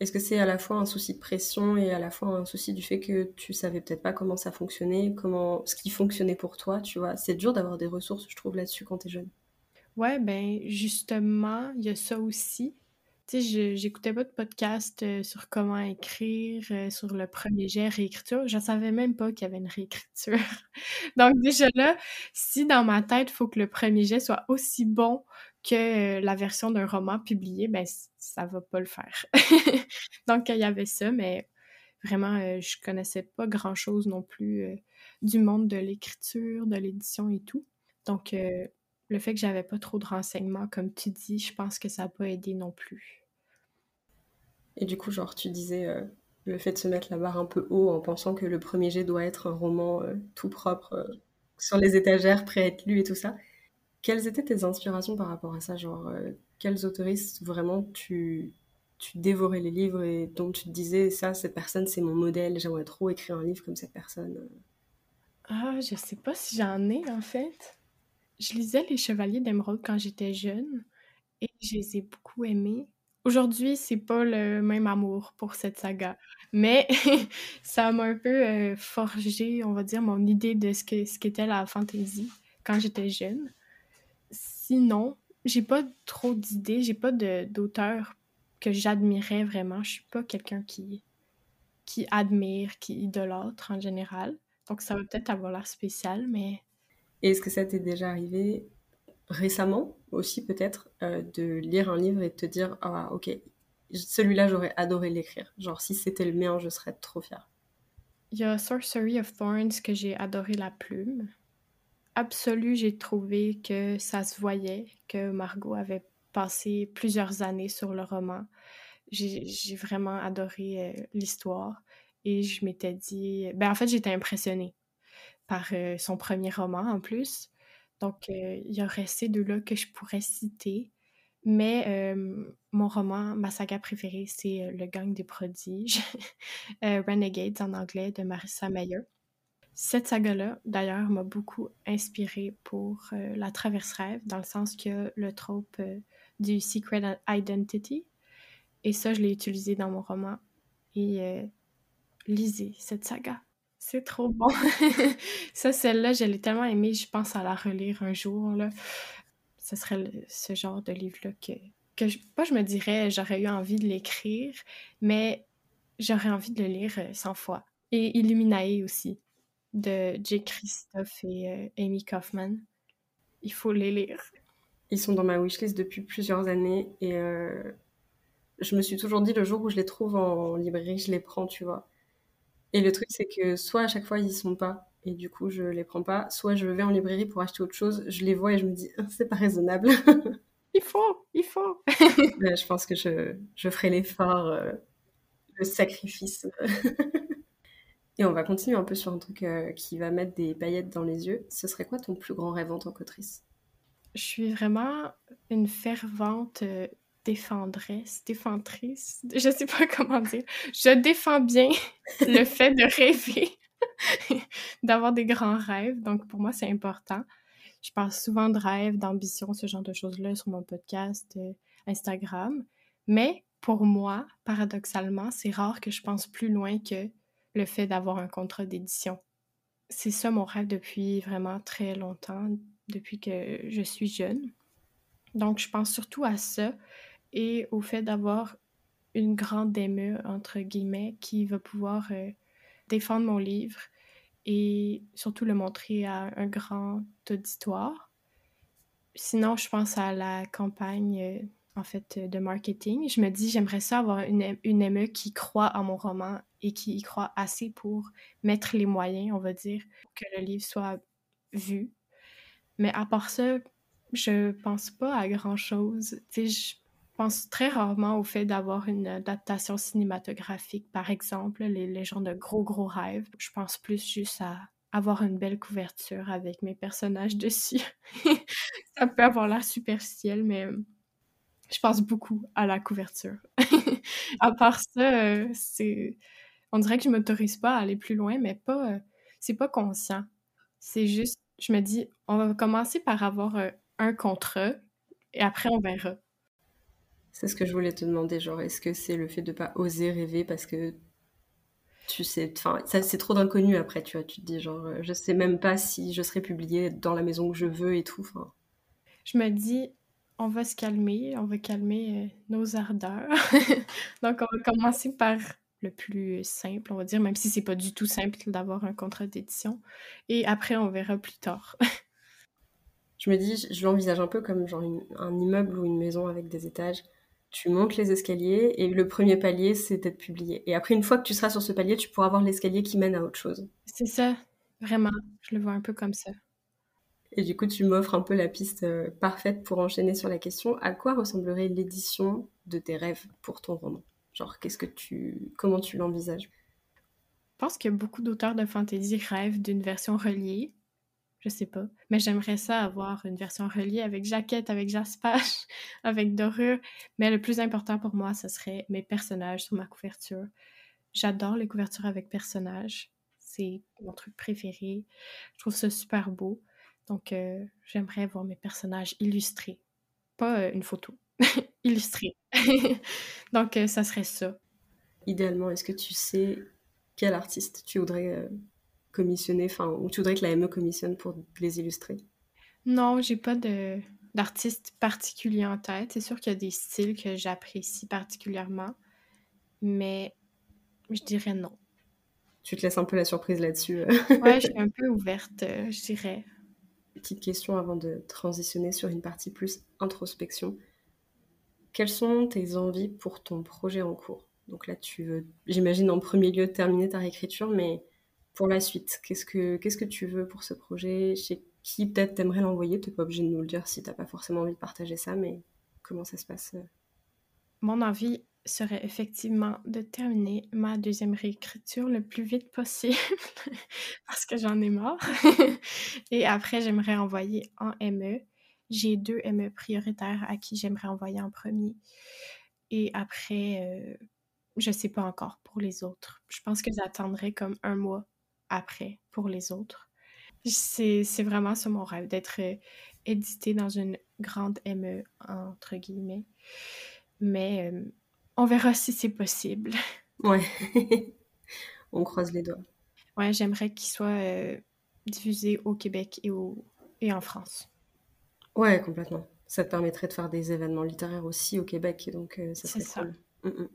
Est-ce que c'est à la fois un souci de pression et à la fois un souci du fait que tu savais peut-être pas comment ça fonctionnait, comment ce qui fonctionnait pour toi, tu vois? C'est dur d'avoir des ressources, je trouve, là-dessus quand tu es jeune. Ouais, ben justement, il y a ça aussi. Sais, j'écoutais pas de podcast euh, sur comment écrire, euh, sur le premier jet réécriture. Je savais même pas qu'il y avait une réécriture. Donc déjà là, si dans ma tête, il faut que le premier jet soit aussi bon que euh, la version d'un roman publié, ben ça va pas le faire. Donc il y avait ça, mais vraiment, je connaissais pas grand-chose non plus du monde de l'écriture, de l'édition et tout. Donc le fait que j'avais pas trop de renseignements, comme tu dis, je pense que ça n'a pas aidé non plus. Et du coup, genre, tu disais, euh, Le fait de se mettre la barre un peu haut en pensant que le premier jet doit être un roman euh, tout propre euh, sur les étagères, prêt à être lu et tout ça. Quelles étaient tes inspirations par rapport à ça Genre, quels autoristes vraiment tu, tu dévorais les livres et dont tu te disais, ça, cette personne, c'est mon modèle, j'aimerais trop écrire un livre comme cette personne Ah, je sais pas si j'en ai en fait. Je lisais Les Chevaliers d'Émeraude quand j'étais jeune et je les ai beaucoup aimés. Aujourd'hui, c'est pas le même amour pour cette saga, mais ça m'a un peu euh, forgé, on va dire, mon idée de ce qu'était la fantasy quand j'étais jeune. Sinon, j'ai pas trop d'idées, j'ai pas d'auteur que j'admirais vraiment. Je suis pas quelqu'un qui qui admire, qui idolâtre en général. Donc ça va peut-être avoir l'air spécial, mais Est-ce que ça t'est déjà arrivé récemment aussi peut-être euh, de lire un livre et de te dire ah ok celui-là j'aurais adoré l'écrire. Genre si c'était le mien je serais trop fière il y a Sorcery of Thorns que j'ai adoré la plume. Absolu j'ai trouvé que ça se voyait que Margot avait passé plusieurs années sur le roman. J'ai vraiment adoré euh, l'histoire et je m'étais dit ben en fait j'étais impressionnée par euh, son premier roman en plus donc, euh, il y aurait ces deux-là que je pourrais citer. Mais euh, mon roman, ma saga préférée, c'est Le Gang des prodiges, Renegades en anglais, de Marissa Meyer. Cette saga-là, d'ailleurs, m'a beaucoup inspirée pour La Traverse Rêve, dans le sens que le trope du Secret Identity. Et ça, je l'ai utilisé dans mon roman. Et lisez cette saga. C'est trop bon. ça, celle-là, je l'ai tellement aimée, je pense à la relire un jour. Là. Ce serait ce genre de livre-là que, que je, pas je me dirais j'aurais eu envie de l'écrire, mais j'aurais envie de le lire 100 euh, fois. Et Illuminae aussi, de Jake Christophe et euh, Amy Kaufman. Il faut les lire. Ils sont dans ma wishlist depuis plusieurs années et euh, je me suis toujours dit le jour où je les trouve en librairie, je les prends, tu vois. Et le truc, c'est que soit à chaque fois, ils y sont pas, et du coup, je les prends pas, soit je vais en librairie pour acheter autre chose, je les vois et je me dis, c'est pas raisonnable. il faut, il faut. je pense que je, je ferai l'effort, euh, le sacrifice. et on va continuer un peu sur un truc euh, qui va mettre des paillettes dans les yeux. Ce serait quoi ton plus grand rêve en tant qu'autrice? Je suis vraiment une fervente euh, défendresse, défendrice, je sais pas comment dire. Je défends bien le fait de rêver, d'avoir des grands rêves. Donc, pour moi, c'est important. Je parle souvent de rêves, d'ambition, ce genre de choses-là sur mon podcast euh, Instagram. Mais pour moi, paradoxalement, c'est rare que je pense plus loin que le fait d'avoir un contrat d'édition. C'est ça mon rêve depuis vraiment très longtemps, depuis que je suis jeune. Donc, je pense surtout à ça et au fait d'avoir une grande émue, entre guillemets, qui va pouvoir euh, défendre mon livre et surtout le montrer à un grand auditoire. Sinon, je pense à la campagne, euh, en fait, de marketing. Je me dis, j'aimerais ça avoir une, une qui croit en mon roman et qui y croit assez pour mettre les moyens, on va dire, pour que le livre soit vu. Mais à part ça, je pense pas à grand-chose. Tu sais, pense très rarement au fait d'avoir une adaptation cinématographique, par exemple, les, les de gros, gros rêves. Je pense plus juste à avoir une belle couverture avec mes personnages dessus. ça peut avoir l'air superficiel, mais euh, je pense beaucoup à la couverture. à part ça, euh, c'est... On dirait que je m'autorise pas à aller plus loin, mais pas... Euh, c'est pas conscient. C'est juste, je me dis, on va commencer par avoir un contrat et après on verra. C'est ce que je voulais te demander, genre, est-ce que c'est le fait de pas oser rêver parce que tu sais, enfin, ça c'est trop d'inconnu après, tu vois, tu te dis genre, euh, je sais même pas si je serai publiée dans la maison que je veux et tout, enfin. Je me dis, on va se calmer, on va calmer euh, nos ardeurs. Donc, on va commencer par le plus simple, on va dire, même si c'est pas du tout simple d'avoir un contrat d'édition. Et après, on verra plus tard. je me dis, je l'envisage un peu comme genre un immeuble ou une maison avec des étages tu montes les escaliers et le premier palier, c'est d'être publié. Et après, une fois que tu seras sur ce palier, tu pourras voir l'escalier qui mène à autre chose. C'est ça, vraiment. Je le vois un peu comme ça. Et du coup, tu m'offres un peu la piste euh, parfaite pour enchaîner sur la question à quoi ressemblerait l'édition de tes rêves pour ton roman? Genre, qu'est-ce que tu, comment tu l'envisages? Je pense que beaucoup d'auteurs de fantasy rêvent d'une version reliée. Je sais pas. Mais j'aimerais ça avoir une version reliée avec jaquette, avec jaspache, avec dorure. Mais le plus important pour moi, ce serait mes personnages sur ma couverture. J'adore les couvertures avec personnages. C'est mon truc préféré. Je trouve ça super beau. Donc, euh, j'aimerais voir mes personnages illustrés. Pas euh, une photo, illustrés. Donc, euh, ça serait ça. Idéalement, est-ce que tu sais quel artiste tu voudrais commissionner, enfin, ou tu voudrais que la ME commissionne pour les illustrer? Non, j'ai pas de d'artiste particulier en tête. C'est sûr qu'il y a des styles que j'apprécie particulièrement, mais je dirais non. Tu te laisses un peu la surprise là-dessus. ouais, je suis un peu ouverte, je dirais petite question avant de transitionner sur une partie plus introspection. Quelles sont tes envies pour ton projet en cours? Donc là, tu veux, j'imagine, en premier lieu terminer ta réécriture, mais pour la suite, qu'est-ce que, tu veux pour ce projet? Chez qui peut-être t'aimerais l'envoyer Tu n'es pas obligé de nous le dire si tu n'as pas forcément envie de partager ça, mais comment ça se passe? Mon envie serait effectivement de terminer ma deuxième réécriture le plus vite possible parce que j'en ai marre. Et après, j'aimerais envoyer en ME. J'ai deux ME prioritaires à qui j'aimerais envoyer en premier. Et après, euh, je sais pas encore pour les autres. Je pense que j'attendrai comme un mois après pour les autres. C'est vraiment ça mon rêve, d'être euh, édité dans une grande ME, entre guillemets. Mais euh, on verra si c'est possible. Ouais. On croise les doigts. Ouais, j'aimerais qu'il soit euh, diffusé au Québec et, au... et en France. Ouais, complètement. Ça te permettrait de faire des événements littéraires aussi au Québec, donc euh, ça serait ça. cool. Mm, mm.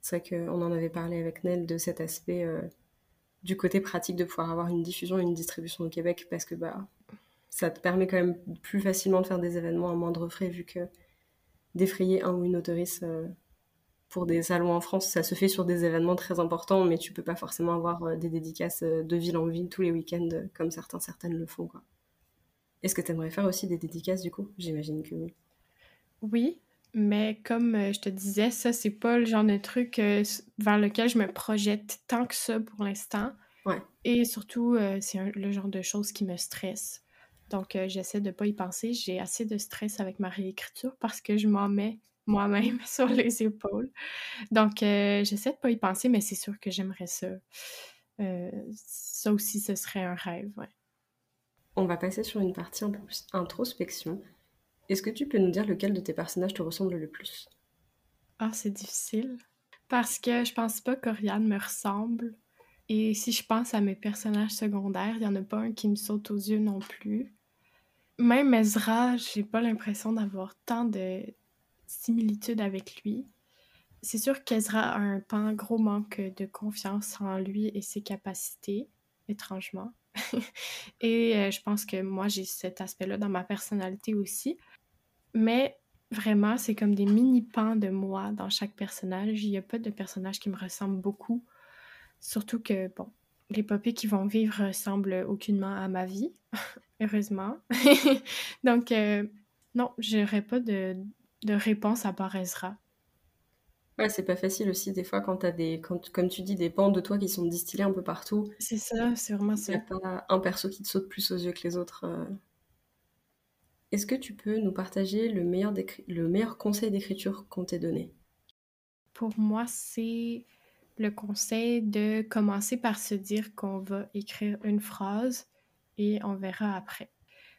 C'est vrai qu'on en avait parlé avec Nel de cet aspect du côté pratique de pouvoir avoir une diffusion et une distribution au Québec parce que bah ça te permet quand même plus facilement de faire des événements à moindre frais vu que d'effrayer un ou une autoriste pour des salons en France, ça se fait sur des événements très importants, mais tu peux pas forcément avoir euh, des dédicaces euh, de ville en ville tous les week-ends euh, comme certains, certaines le font. Est-ce que tu aimerais faire aussi des dédicaces du coup? J'imagine que oui. Oui, mais comme je te disais, ça, c'est pas le genre de truc vers lequel je me projette tant que ça pour l'instant. Ouais. Et surtout, c'est le genre de choses qui me stresse. Donc, j'essaie de pas y penser. J'ai assez de stress avec ma réécriture parce que je m'en mets moi-même sur les épaules. Donc, euh, j'essaie de pas y penser, mais c'est sûr que j'aimerais ça. Euh, ça aussi, ce serait un rêve, ouais. On va passer sur une partie un peu plus introspection. Est-ce que tu peux nous dire lequel de tes personnages te ressemble le plus? Ah, c'est difficile. Parce que je pense pas qu'Oriane me ressemble. Et si je pense à mes personnages secondaires, il y en a pas un qui me saute aux yeux non plus. Même Ezra, j'ai pas l'impression d'avoir tant de, similitude avec lui. C'est sûr qu'Ezra a un pan gros manque de confiance en lui et ses capacités, étrangement. et euh, je pense que moi, j'ai cet aspect-là dans ma personnalité aussi. Mais vraiment, c'est comme des mini-pans de moi dans chaque personnage. Il n'y a pas de personnage qui me ressemble beaucoup. Surtout que, bon, les papiers qui vont vivre ressemblent aucunement à ma vie, heureusement. Donc, euh, non, j'aurais pas de, de réponse apparaîtra. Ouais, c'est pas facile aussi des fois quand t'as des, quand, comme tu dis, des pans de toi qui sont distillés un peu partout. C'est ça, c'est vraiment ça. Il n'y a pas un perso qui te saute plus aux yeux que les autres. Euh. Est-ce que tu peux nous partager le meilleur, le meilleur conseil d'écriture qu'on t'ait donné? Pour moi, c'est le conseil de commencer par se dire qu'on va écrire une phrase et on verra après.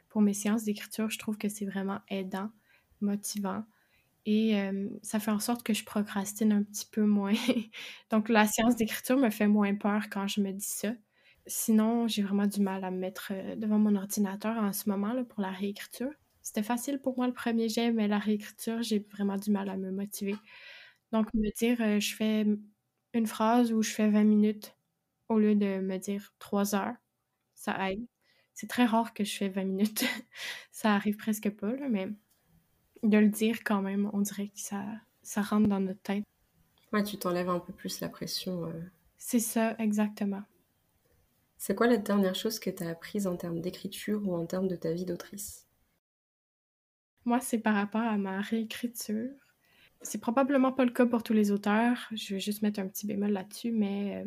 Pour mes séances d'écriture, je trouve que c'est vraiment aidant, motivant et euh, ça fait en sorte que je procrastine un petit peu moins. Donc la séance d'écriture me fait moins peur quand je me dis ça. Sinon, j'ai vraiment du mal à me mettre euh, devant mon ordinateur en ce moment là, pour la réécriture. C'était facile pour moi le premier jet, mais la réécriture, j'ai vraiment du mal à me motiver. Donc me dire euh, je fais une phrase ou je fais 20 minutes au lieu de me dire 3 heures, ça aide. C'est très rare que je fais 20 minutes. ça arrive presque pas, là, mais de le dire quand même, on dirait que ça, ça rentre dans notre tête. Ouais, tu t'enlèves un peu plus la pression. Euh. C'est ça, exactement. C'est quoi la dernière chose que tu as apprise en termes d'écriture ou en termes de ta vie d'autrice? Moi, c'est par rapport à ma réécriture. c'est probablement pas le cas pour tous les auteurs. Je vais juste mettre un petit bémol là-dessus, mais euh,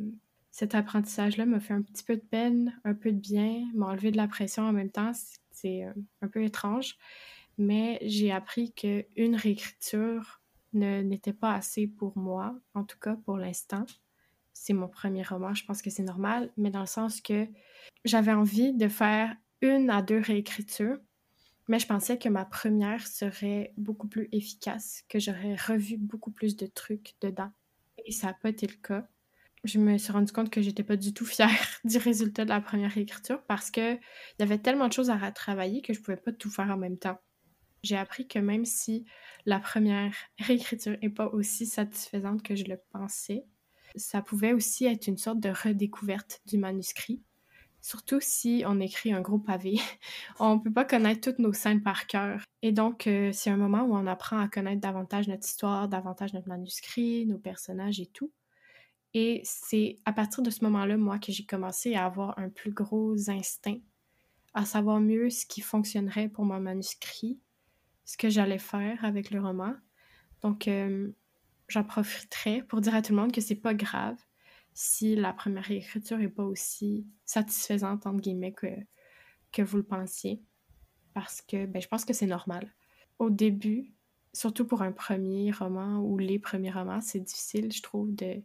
cet apprentissage-là m'a fait un petit peu de peine, un peu de bien, m'a enlevé de la pression en même temps. C'est euh, un peu étrange, mais j'ai appris qu'une réécriture n'était pas assez pour moi, en tout cas pour l'instant. C'est mon premier roman, je pense que c'est normal, mais dans le sens que j'avais envie de faire une à deux réécritures mais je pensais que ma première serait beaucoup plus efficace, que j'aurais revu beaucoup plus de trucs dedans. Et ça n'a pas été le cas. Je me suis rendu compte que j'étais pas du tout fière du résultat de la première réécriture parce que il y avait tellement de choses à retravailler que je pouvais pas tout faire en même temps. J'ai appris que même si la première réécriture n'est pas aussi satisfaisante que je le pensais, ça pouvait aussi être une sorte de redécouverte du manuscrit Surtout si on écrit un gros pavé. on ne peut pas connaître toutes nos scènes par cœur. Et donc, euh, c'est un moment où on apprend à connaître davantage notre histoire, davantage notre manuscrit, nos personnages et tout. Et c'est à partir de ce moment-là, moi, que j'ai commencé à avoir un plus gros instinct, à savoir mieux ce qui fonctionnerait pour mon manuscrit, ce que j'allais faire avec le roman. Donc, euh, j'en profiterai pour dire à tout le monde que c'est pas grave si la première écriture n'est pas aussi satisfaisante, entre guillemets, que, que vous le pensiez. Parce que ben, je pense que c'est normal. Au début, surtout pour un premier roman ou les premiers romans, c'est difficile, je trouve, de,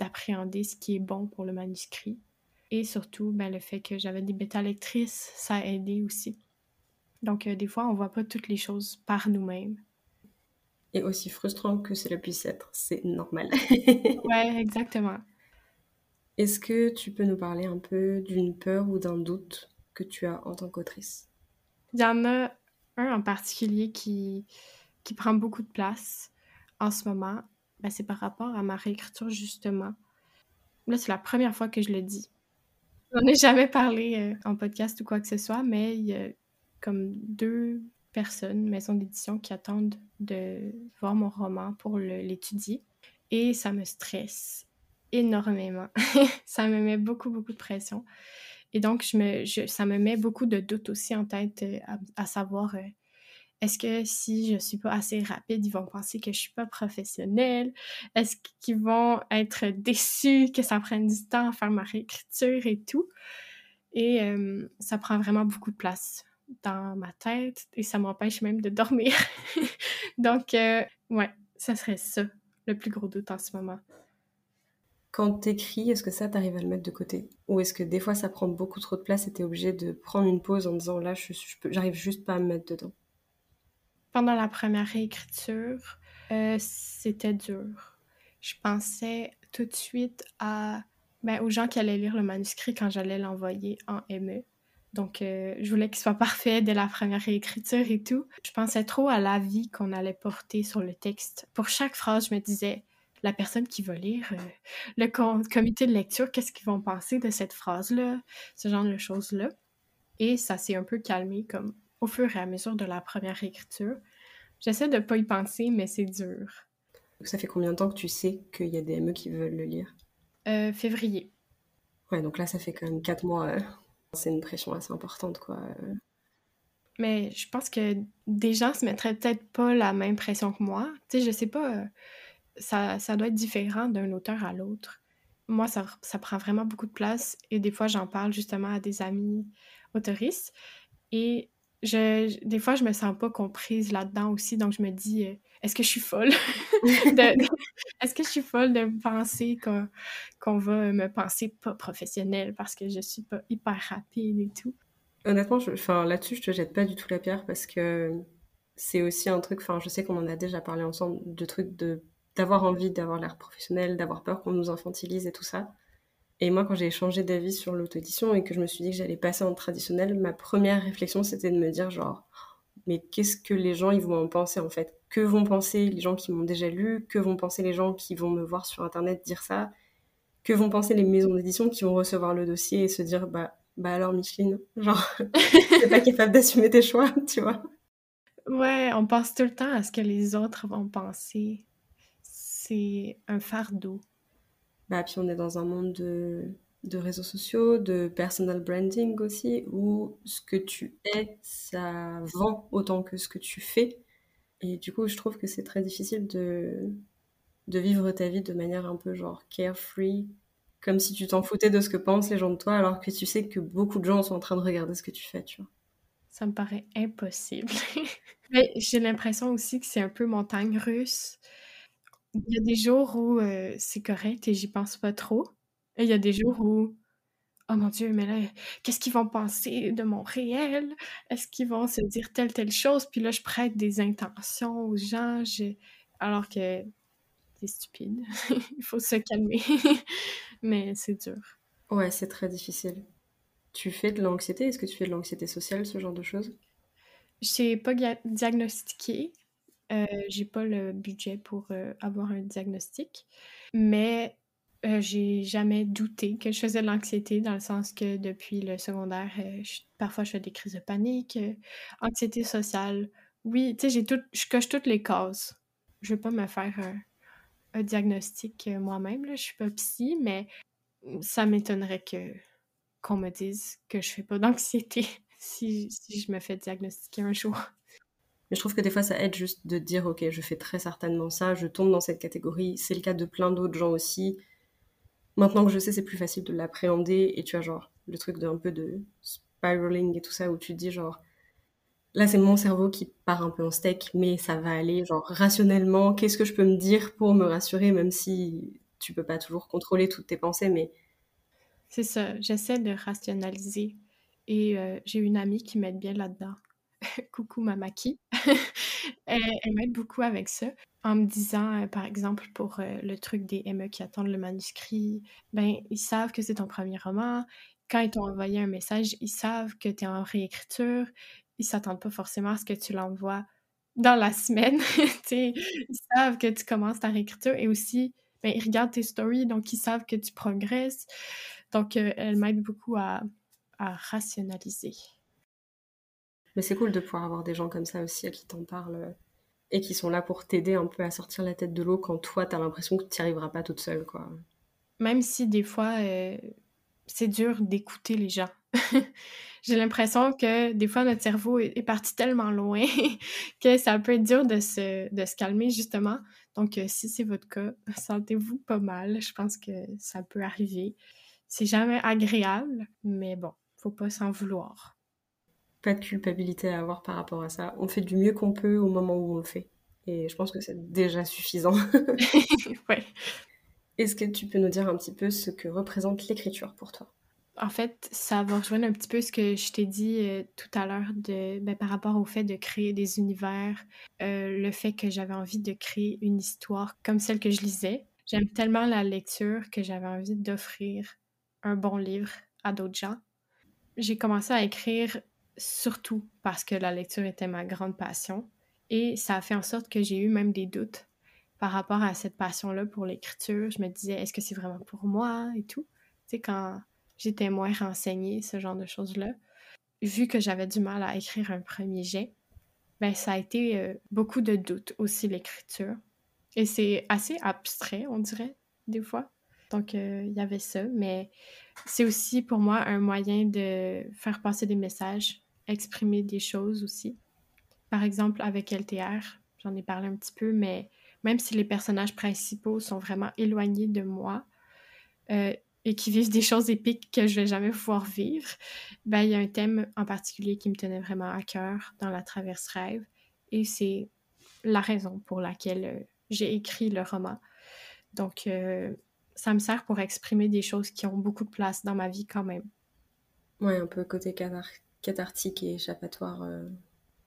d'appréhender ce qui est bon pour le manuscrit. Et surtout, ben, le fait que j'avais des bêta-lectrices, ça a aidé aussi. Donc, euh, des fois, on voit pas toutes les choses par nous-mêmes. Et aussi frustrant que cela puisse être, c'est normal. ouais, exactement. Est-ce que tu peux nous parler un peu d'une peur ou d'un doute que tu as en tant qu'autrice? Il y en a un en particulier qui, qui prend beaucoup de place en ce moment. Ben, c'est par rapport à ma réécriture, justement. Là, c'est la première fois que je le dis. On ai jamais parlé euh, en podcast ou quoi que ce soit, mais il y a comme deux personnes, maison d'édition, qui attendent de voir mon roman pour l'étudier. Et ça me stresse énormément. ça me met beaucoup, beaucoup de pression. Et donc, je me, ça me met beaucoup de doutes aussi en tête euh, à, savoir euh, est-ce que si je suis pas assez rapide, ils vont penser que je suis pas professionnelle? Est-ce qu'ils vont être déçus que ça prenne du temps à faire ma réécriture et tout? Et euh, ça prend vraiment beaucoup de place dans ma tête et ça m'empêche même de dormir. Donc, ouais, ça serait ça, le plus gros doute en ce moment. Quand t'écris, est-ce que ça, t'arrives à le mettre de côté? Ou est-ce que des fois, ça prend beaucoup trop de place et t'es obligé de prendre une pause en disant là, je, j'arrive juste pas à me mettre dedans? Pendant la première réécriture, euh, c'était dur. Je pensais tout de suite à, ben, aux gens qui allaient lire le manuscrit quand j'allais l'envoyer en ME. Donc, euh, je voulais qu'il soit parfait dès la première réécriture et tout. Je pensais trop à l'avis qu'on allait porter sur le texte. Pour chaque phrase, je me disais, la personne qui va lire, euh, le comité de lecture, qu'est-ce qu'ils vont penser de cette phrase-là, ce genre de choses-là. Et ça s'est un peu calmé comme au fur et à mesure de la première écriture. J'essaie de pas y penser, mais c'est dur. Ça fait combien de temps que tu sais qu'il y a des ME qui veulent le lire? Euh, Février. Ouais, donc là, ça fait quand même quatre mois. Euh, c'est une pression assez importante, quoi. Mais je pense que des gens se mettraient peut-être pas la même pression que moi. Tu sais, je sais pas ça, ça doit être différent d'un auteur à l'autre. Moi, ça, ça, prend vraiment beaucoup de place et des fois, j'en parle justement à des amis autoristes et je, des fois, je me sens pas comprise là-dedans aussi, donc je me dis, euh, est-ce que je suis folle? est-ce que je suis folle de penser qu'on va me penser pas professionnelle parce que je suis pas hyper rapide et tout? Honnêtement, là-dessus, je te jette pas du tout la pierre parce que c'est aussi un truc, enfin, je sais qu'on en a déjà parlé ensemble, de trucs de d'avoir envie d'avoir l'air professionnel, d'avoir peur qu'on nous infantilise et tout ça. Et moi, quand j'ai changé d'avis sur l'auto-édition et que je me suis dit que j'allais passer en traditionnel, ma première réflexion, c'était de me dire genre, mais qu'est-ce que les gens ils vont en penser en fait? Que vont penser les gens qui m'ont déjà lu? Que vont penser les gens qui vont me voir sur internet dire ça? Que vont penser les maisons d'édition qui vont recevoir le dossier et se dire bah bah alors Micheline, genre t'es pas capable d'assumer tes choix, tu vois? Ouais, on pense tout le temps à ce que les autres vont penser c'est un fardeau. Bah, puis on est dans un monde de, de, réseaux sociaux, de personal branding aussi, où ce que tu es, ça vend autant que ce que tu fais. Et du coup, je trouve que c'est très difficile de, de vivre ta vie de manière un peu genre carefree, comme si tu t'en foutais de ce que pensent les gens de toi, alors que tu sais que beaucoup de gens sont en train de regarder ce que tu fais, tu vois. Ça me paraît impossible. Mais j'ai l'impression aussi que c'est un peu montagne russe. Il y a des jours où euh, c'est correct et j'y pense pas trop. Et il y a des jours où, oh mon Dieu, mais là, qu'est-ce qu'ils vont penser de mon réel? Est-ce qu'ils vont se dire telle, telle chose? Puis là, je prête des intentions aux gens, alors que c'est stupide. il faut se calmer. mais c'est dur. Ouais, c'est très difficile. Tu fais de l'anxiété? Est-ce que tu fais de l'anxiété sociale, ce genre de choses? Je pas diagnostiqué. Euh, j'ai pas le budget pour euh, avoir un diagnostic. Mais euh, j'ai jamais douté que je faisais de l'anxiété dans le sens que depuis le secondaire, parfois je fais des crises de panique, anxiété sociale. Oui, tu sais, tout, je coche toutes les cases. Je vais pas me faire un diagnostic moi-même. Je suis pas psy, mais ça m'étonnerait que qu'on me dise que je fais pas d'anxiété si, si je me fais diagnostiquer un jour. Mais je trouve que des fois, ça aide juste de dire, ok, je fais très certainement ça, je tombe dans cette catégorie. C'est le cas de plein d'autres gens aussi. Maintenant que je sais, c'est plus facile de l'appréhender. Et tu as genre le truc d'un peu de spiraling et tout ça, où tu te dis genre, là, c'est mon cerveau qui part un peu en steak, mais ça va aller, genre rationnellement, qu'est-ce que je peux me dire pour me rassurer, même si tu peux pas toujours contrôler toutes tes pensées, mais c'est ça, j'essaie de rationaliser. Et euh, j'ai une amie qui m'aide bien là-dedans. Coucou Mamaki. elle, elle m'aide beaucoup avec ça. En me disant, euh, par exemple, pour euh, le truc des ME qui attendent le manuscrit, ben, ils savent que c'est ton premier roman. Quand ils t'ont envoyé un message, ils savent que tu es en réécriture. Ils s'attendent pas forcément à ce que tu l'envoies dans la semaine. ils savent que tu commences ta réécriture et aussi, ben, ils regardent tes stories, donc ils savent que tu progresses. Donc, euh, elle m'aide beaucoup à, rationaliser. Mais c'est cool de pouvoir avoir des gens comme ça aussi à qui t'en parlent euh, et qui sont là pour t'aider un peu à sortir la tête de l'eau quand toi, t'as l'impression que tu n'y arriveras pas toute seule, quoi. Même si des fois, euh, c'est dur d'écouter les gens. J'ai l'impression que des fois, notre cerveau est, parti tellement loin que ça peut être dur de se, de se calmer, justement. Donc, si c'est votre cas, sentez-vous pas mal. Je pense que ça peut arriver. C'est jamais agréable, mais bon, faut pas s'en vouloir. Pas de culpabilité à avoir par rapport à ça. On fait du mieux qu'on peut au moment où on le fait. Et je pense que c'est déjà suffisant. ouais. Est-ce que tu peux nous dire un petit peu ce que représente l'écriture pour toi? En fait, ça va rejoindre un petit peu ce que je t'ai dit euh, tout à l'heure de, ben, par rapport au fait de créer des univers, euh, le fait que j'avais envie de créer une histoire comme celle que je lisais. J'aime tellement la lecture que j'avais envie d'offrir un bon livre à d'autres gens. J'ai commencé à écrire surtout parce que la lecture était ma grande passion et ça a fait en sorte que j'ai eu même des doutes par rapport à cette passion-là pour l'écriture. Je me disais, est-ce que c'est vraiment pour moi et tout? Tu sais, quand j'étais moins renseignée, ce genre de choses-là, vu que j'avais du mal à écrire un premier jet, ben ça a été euh, beaucoup de doutes aussi l'écriture. Et c'est assez abstrait, on dirait, des fois. Donc, euh, il y avait ça. Mais c'est aussi pour moi un moyen de faire passer des messages, exprimer des choses aussi. Par exemple, avec LTR, j'en ai parlé un petit peu, mais même si les personnages principaux sont vraiment éloignés de moi euh, et qui vivent des choses épiques que je vais jamais pouvoir vivre, ben, il y a un thème en particulier qui me tenait vraiment à cœur dans la traverse rêve. Et c'est la raison pour laquelle euh, j'ai écrit le roman. Donc, ça me sert pour exprimer des choses qui ont beaucoup de place dans ma vie quand même. Ouais, un peu côté cathartique et échappatoire. Euh.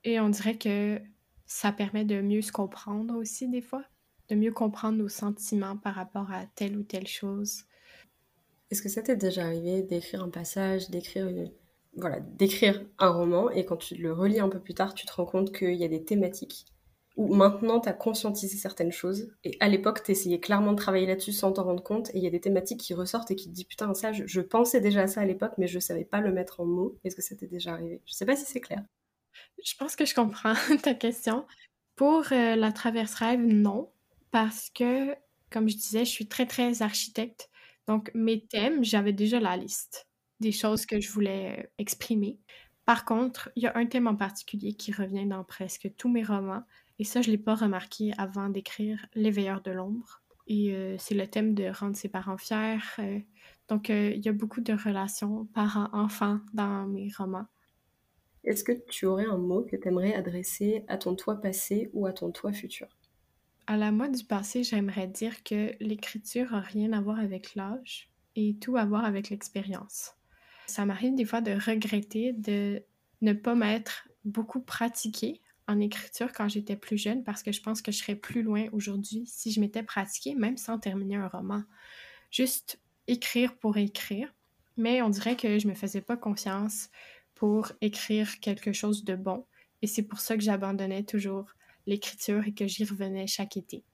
Et on dirait que ça permet de mieux se comprendre aussi des fois, de mieux comprendre nos sentiments par rapport à telle ou telle chose. Est-ce que ça t'est déjà arrivé d'écrire un passage, d'écrire voilà, d'écrire un roman et quand tu le relis un peu plus tard, tu te rends compte qu'il y a des thématiques où maintenant tu as conscientisé certaines choses. Et à l'époque tu essayais clairement de travailler là-dessus sans t'en rendre compte. Et il y a des thématiques qui ressortent et qui te disent putain ça je, pensais déjà à ça à l'époque mais je savais pas le mettre en mots. Est-ce que ça t'est déjà arrivé? Je sais pas si c'est clair. Je pense que je comprends ta question. Pour euh, la traverse rêve non. Parce que comme je disais je suis très très architecte. Donc mes thèmes j'avais déjà la liste des choses que je voulais euh, exprimer par contre, il y a un thème en particulier qui revient dans presque tous mes romans Et ça, je ne l'ai pas remarqué avant d'écrire L'éveilleur de l'ombre. Et euh, c'est le thème de rendre ses parents fiers. Euh. donc, euh, il y a beaucoup de relations parents-enfants dans mes romans. Est-ce que tu aurais un mot que tu aimerais adresser à ton toi passé ou à ton toi futur? À la moi du passé, j'aimerais dire que l'écriture n'a rien à voir avec l'âge et tout à voir avec l'expérience. Ça m'arrive des fois de regretter de ne pas m'être beaucoup pratiquée en écriture quand j'étais plus jeune parce que je pense que je serais plus loin aujourd'hui si je m'étais pratiquée, même sans terminer un roman. Juste écrire pour écrire. Mais on dirait que je me faisais pas confiance pour écrire quelque chose de bon. Et c'est pour ça que j'abandonnais toujours l'écriture et que j'y revenais chaque été.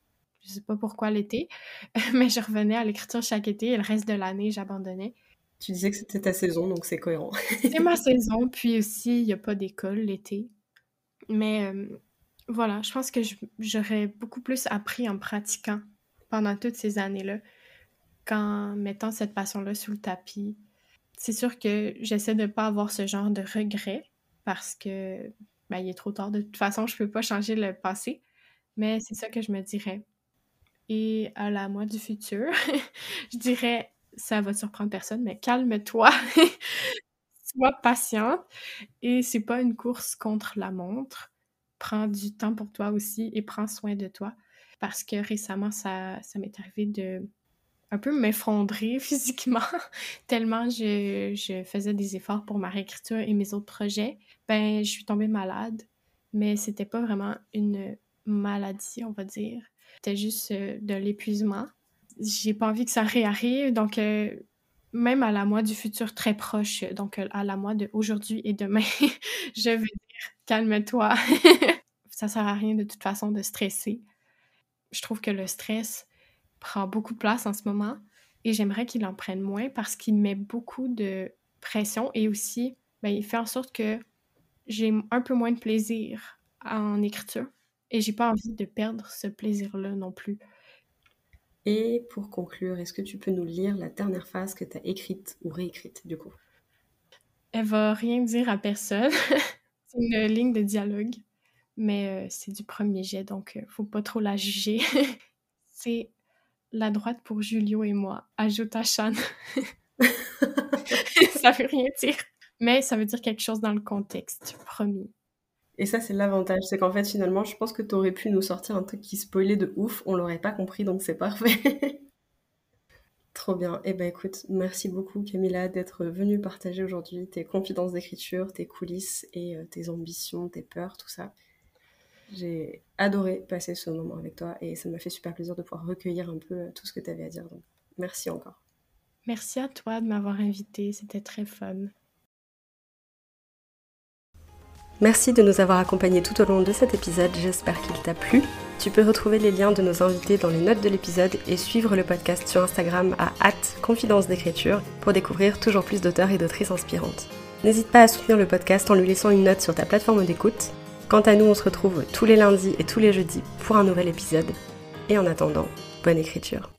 Je sais pas pourquoi l'été, mais je revenais à l'écriture chaque été et le reste de l'année, j'abandonnais. Tu disais que c'était ta saison, donc c'est cohérent. c'est ma saison, puis aussi, il n'y a pas d'école l'été. Mais euh, voilà, je pense que j'aurais beaucoup plus appris en pratiquant pendant toutes ces années-là qu'en mettant cette passion-là sous le tapis. C'est sûr que j'essaie de ne pas avoir ce genre de regret parce que ben, il est trop tard. De toute façon, je ne peux pas changer le passé. Mais c'est ça que je me dirais. Et à la moi du futur, je dirais ça va surprendre personne, mais calme-toi. Sois patiente. Et c'est pas une course contre la montre. Prends du temps pour toi aussi et prends soin de toi. Parce que récemment, ça, ça m'est arrivé de un peu m'effondrer physiquement, tellement je, je, faisais des efforts pour ma réécriture et mes autres projets. Ben, je suis tombée malade, mais c'était pas vraiment une maladie, on va dire. C'était juste euh, de l'épuisement j'ai pas envie que ça réarrive. Donc, euh, même à la moi du futur très proche, donc euh, à la moi de aujourd'hui et demain, je veux dire, calme-toi. ça sert à rien de toute façon de stresser. Je trouve que le stress prend beaucoup de place en ce moment et j'aimerais qu'il en prenne moins parce qu'il met beaucoup de pression et aussi, ben, il fait en sorte que j'ai un peu moins de plaisir en écriture et j'ai pas envie de perdre ce plaisir-là non plus. Et pour conclure, est-ce que tu peux nous lire la dernière phrase que tu as écrite ou réécrite du coup? Elle va rien dire à personne. c'est une ligne de dialogue, mais euh, c'est du premier jet, donc euh, faut pas trop la juger. c'est la droite pour Julio et moi, ajoute à Chan. ça veut rien dire, mais ça veut dire quelque chose dans le contexte, promis. Et ça, c'est l'avantage. C'est qu'en fait, finalement, je pense que tu aurais pu nous sortir un truc qui spoilait de ouf. On l'aurait pas compris, donc c'est parfait. Trop bien. Eh ben écoute, merci beaucoup Camilla d'être venue partager aujourd'hui tes confidences d'écriture, tes coulisses et euh, tes ambitions, tes peurs, tout ça. J'ai adoré passer ce moment avec toi et ça m'a fait super plaisir de pouvoir recueillir un peu euh, tout ce que tu avais à dire. Merci encore. Merci à toi de m'avoir invité, c'était très fun. Merci de nous avoir accompagnés tout au long de cet épisode, j'espère qu'il t'a plu. Tu peux retrouver les liens de nos invités dans les notes de l'épisode et suivre le podcast sur Instagram à confidence d'écriture pour découvrir toujours plus d'auteurs et d'autrices inspirantes. N'hésite pas à soutenir le podcast en lui laissant une note sur ta plateforme d'écoute. Quant à nous, on se retrouve tous les lundis et tous les jeudis pour un nouvel épisode. Et en attendant, bonne écriture.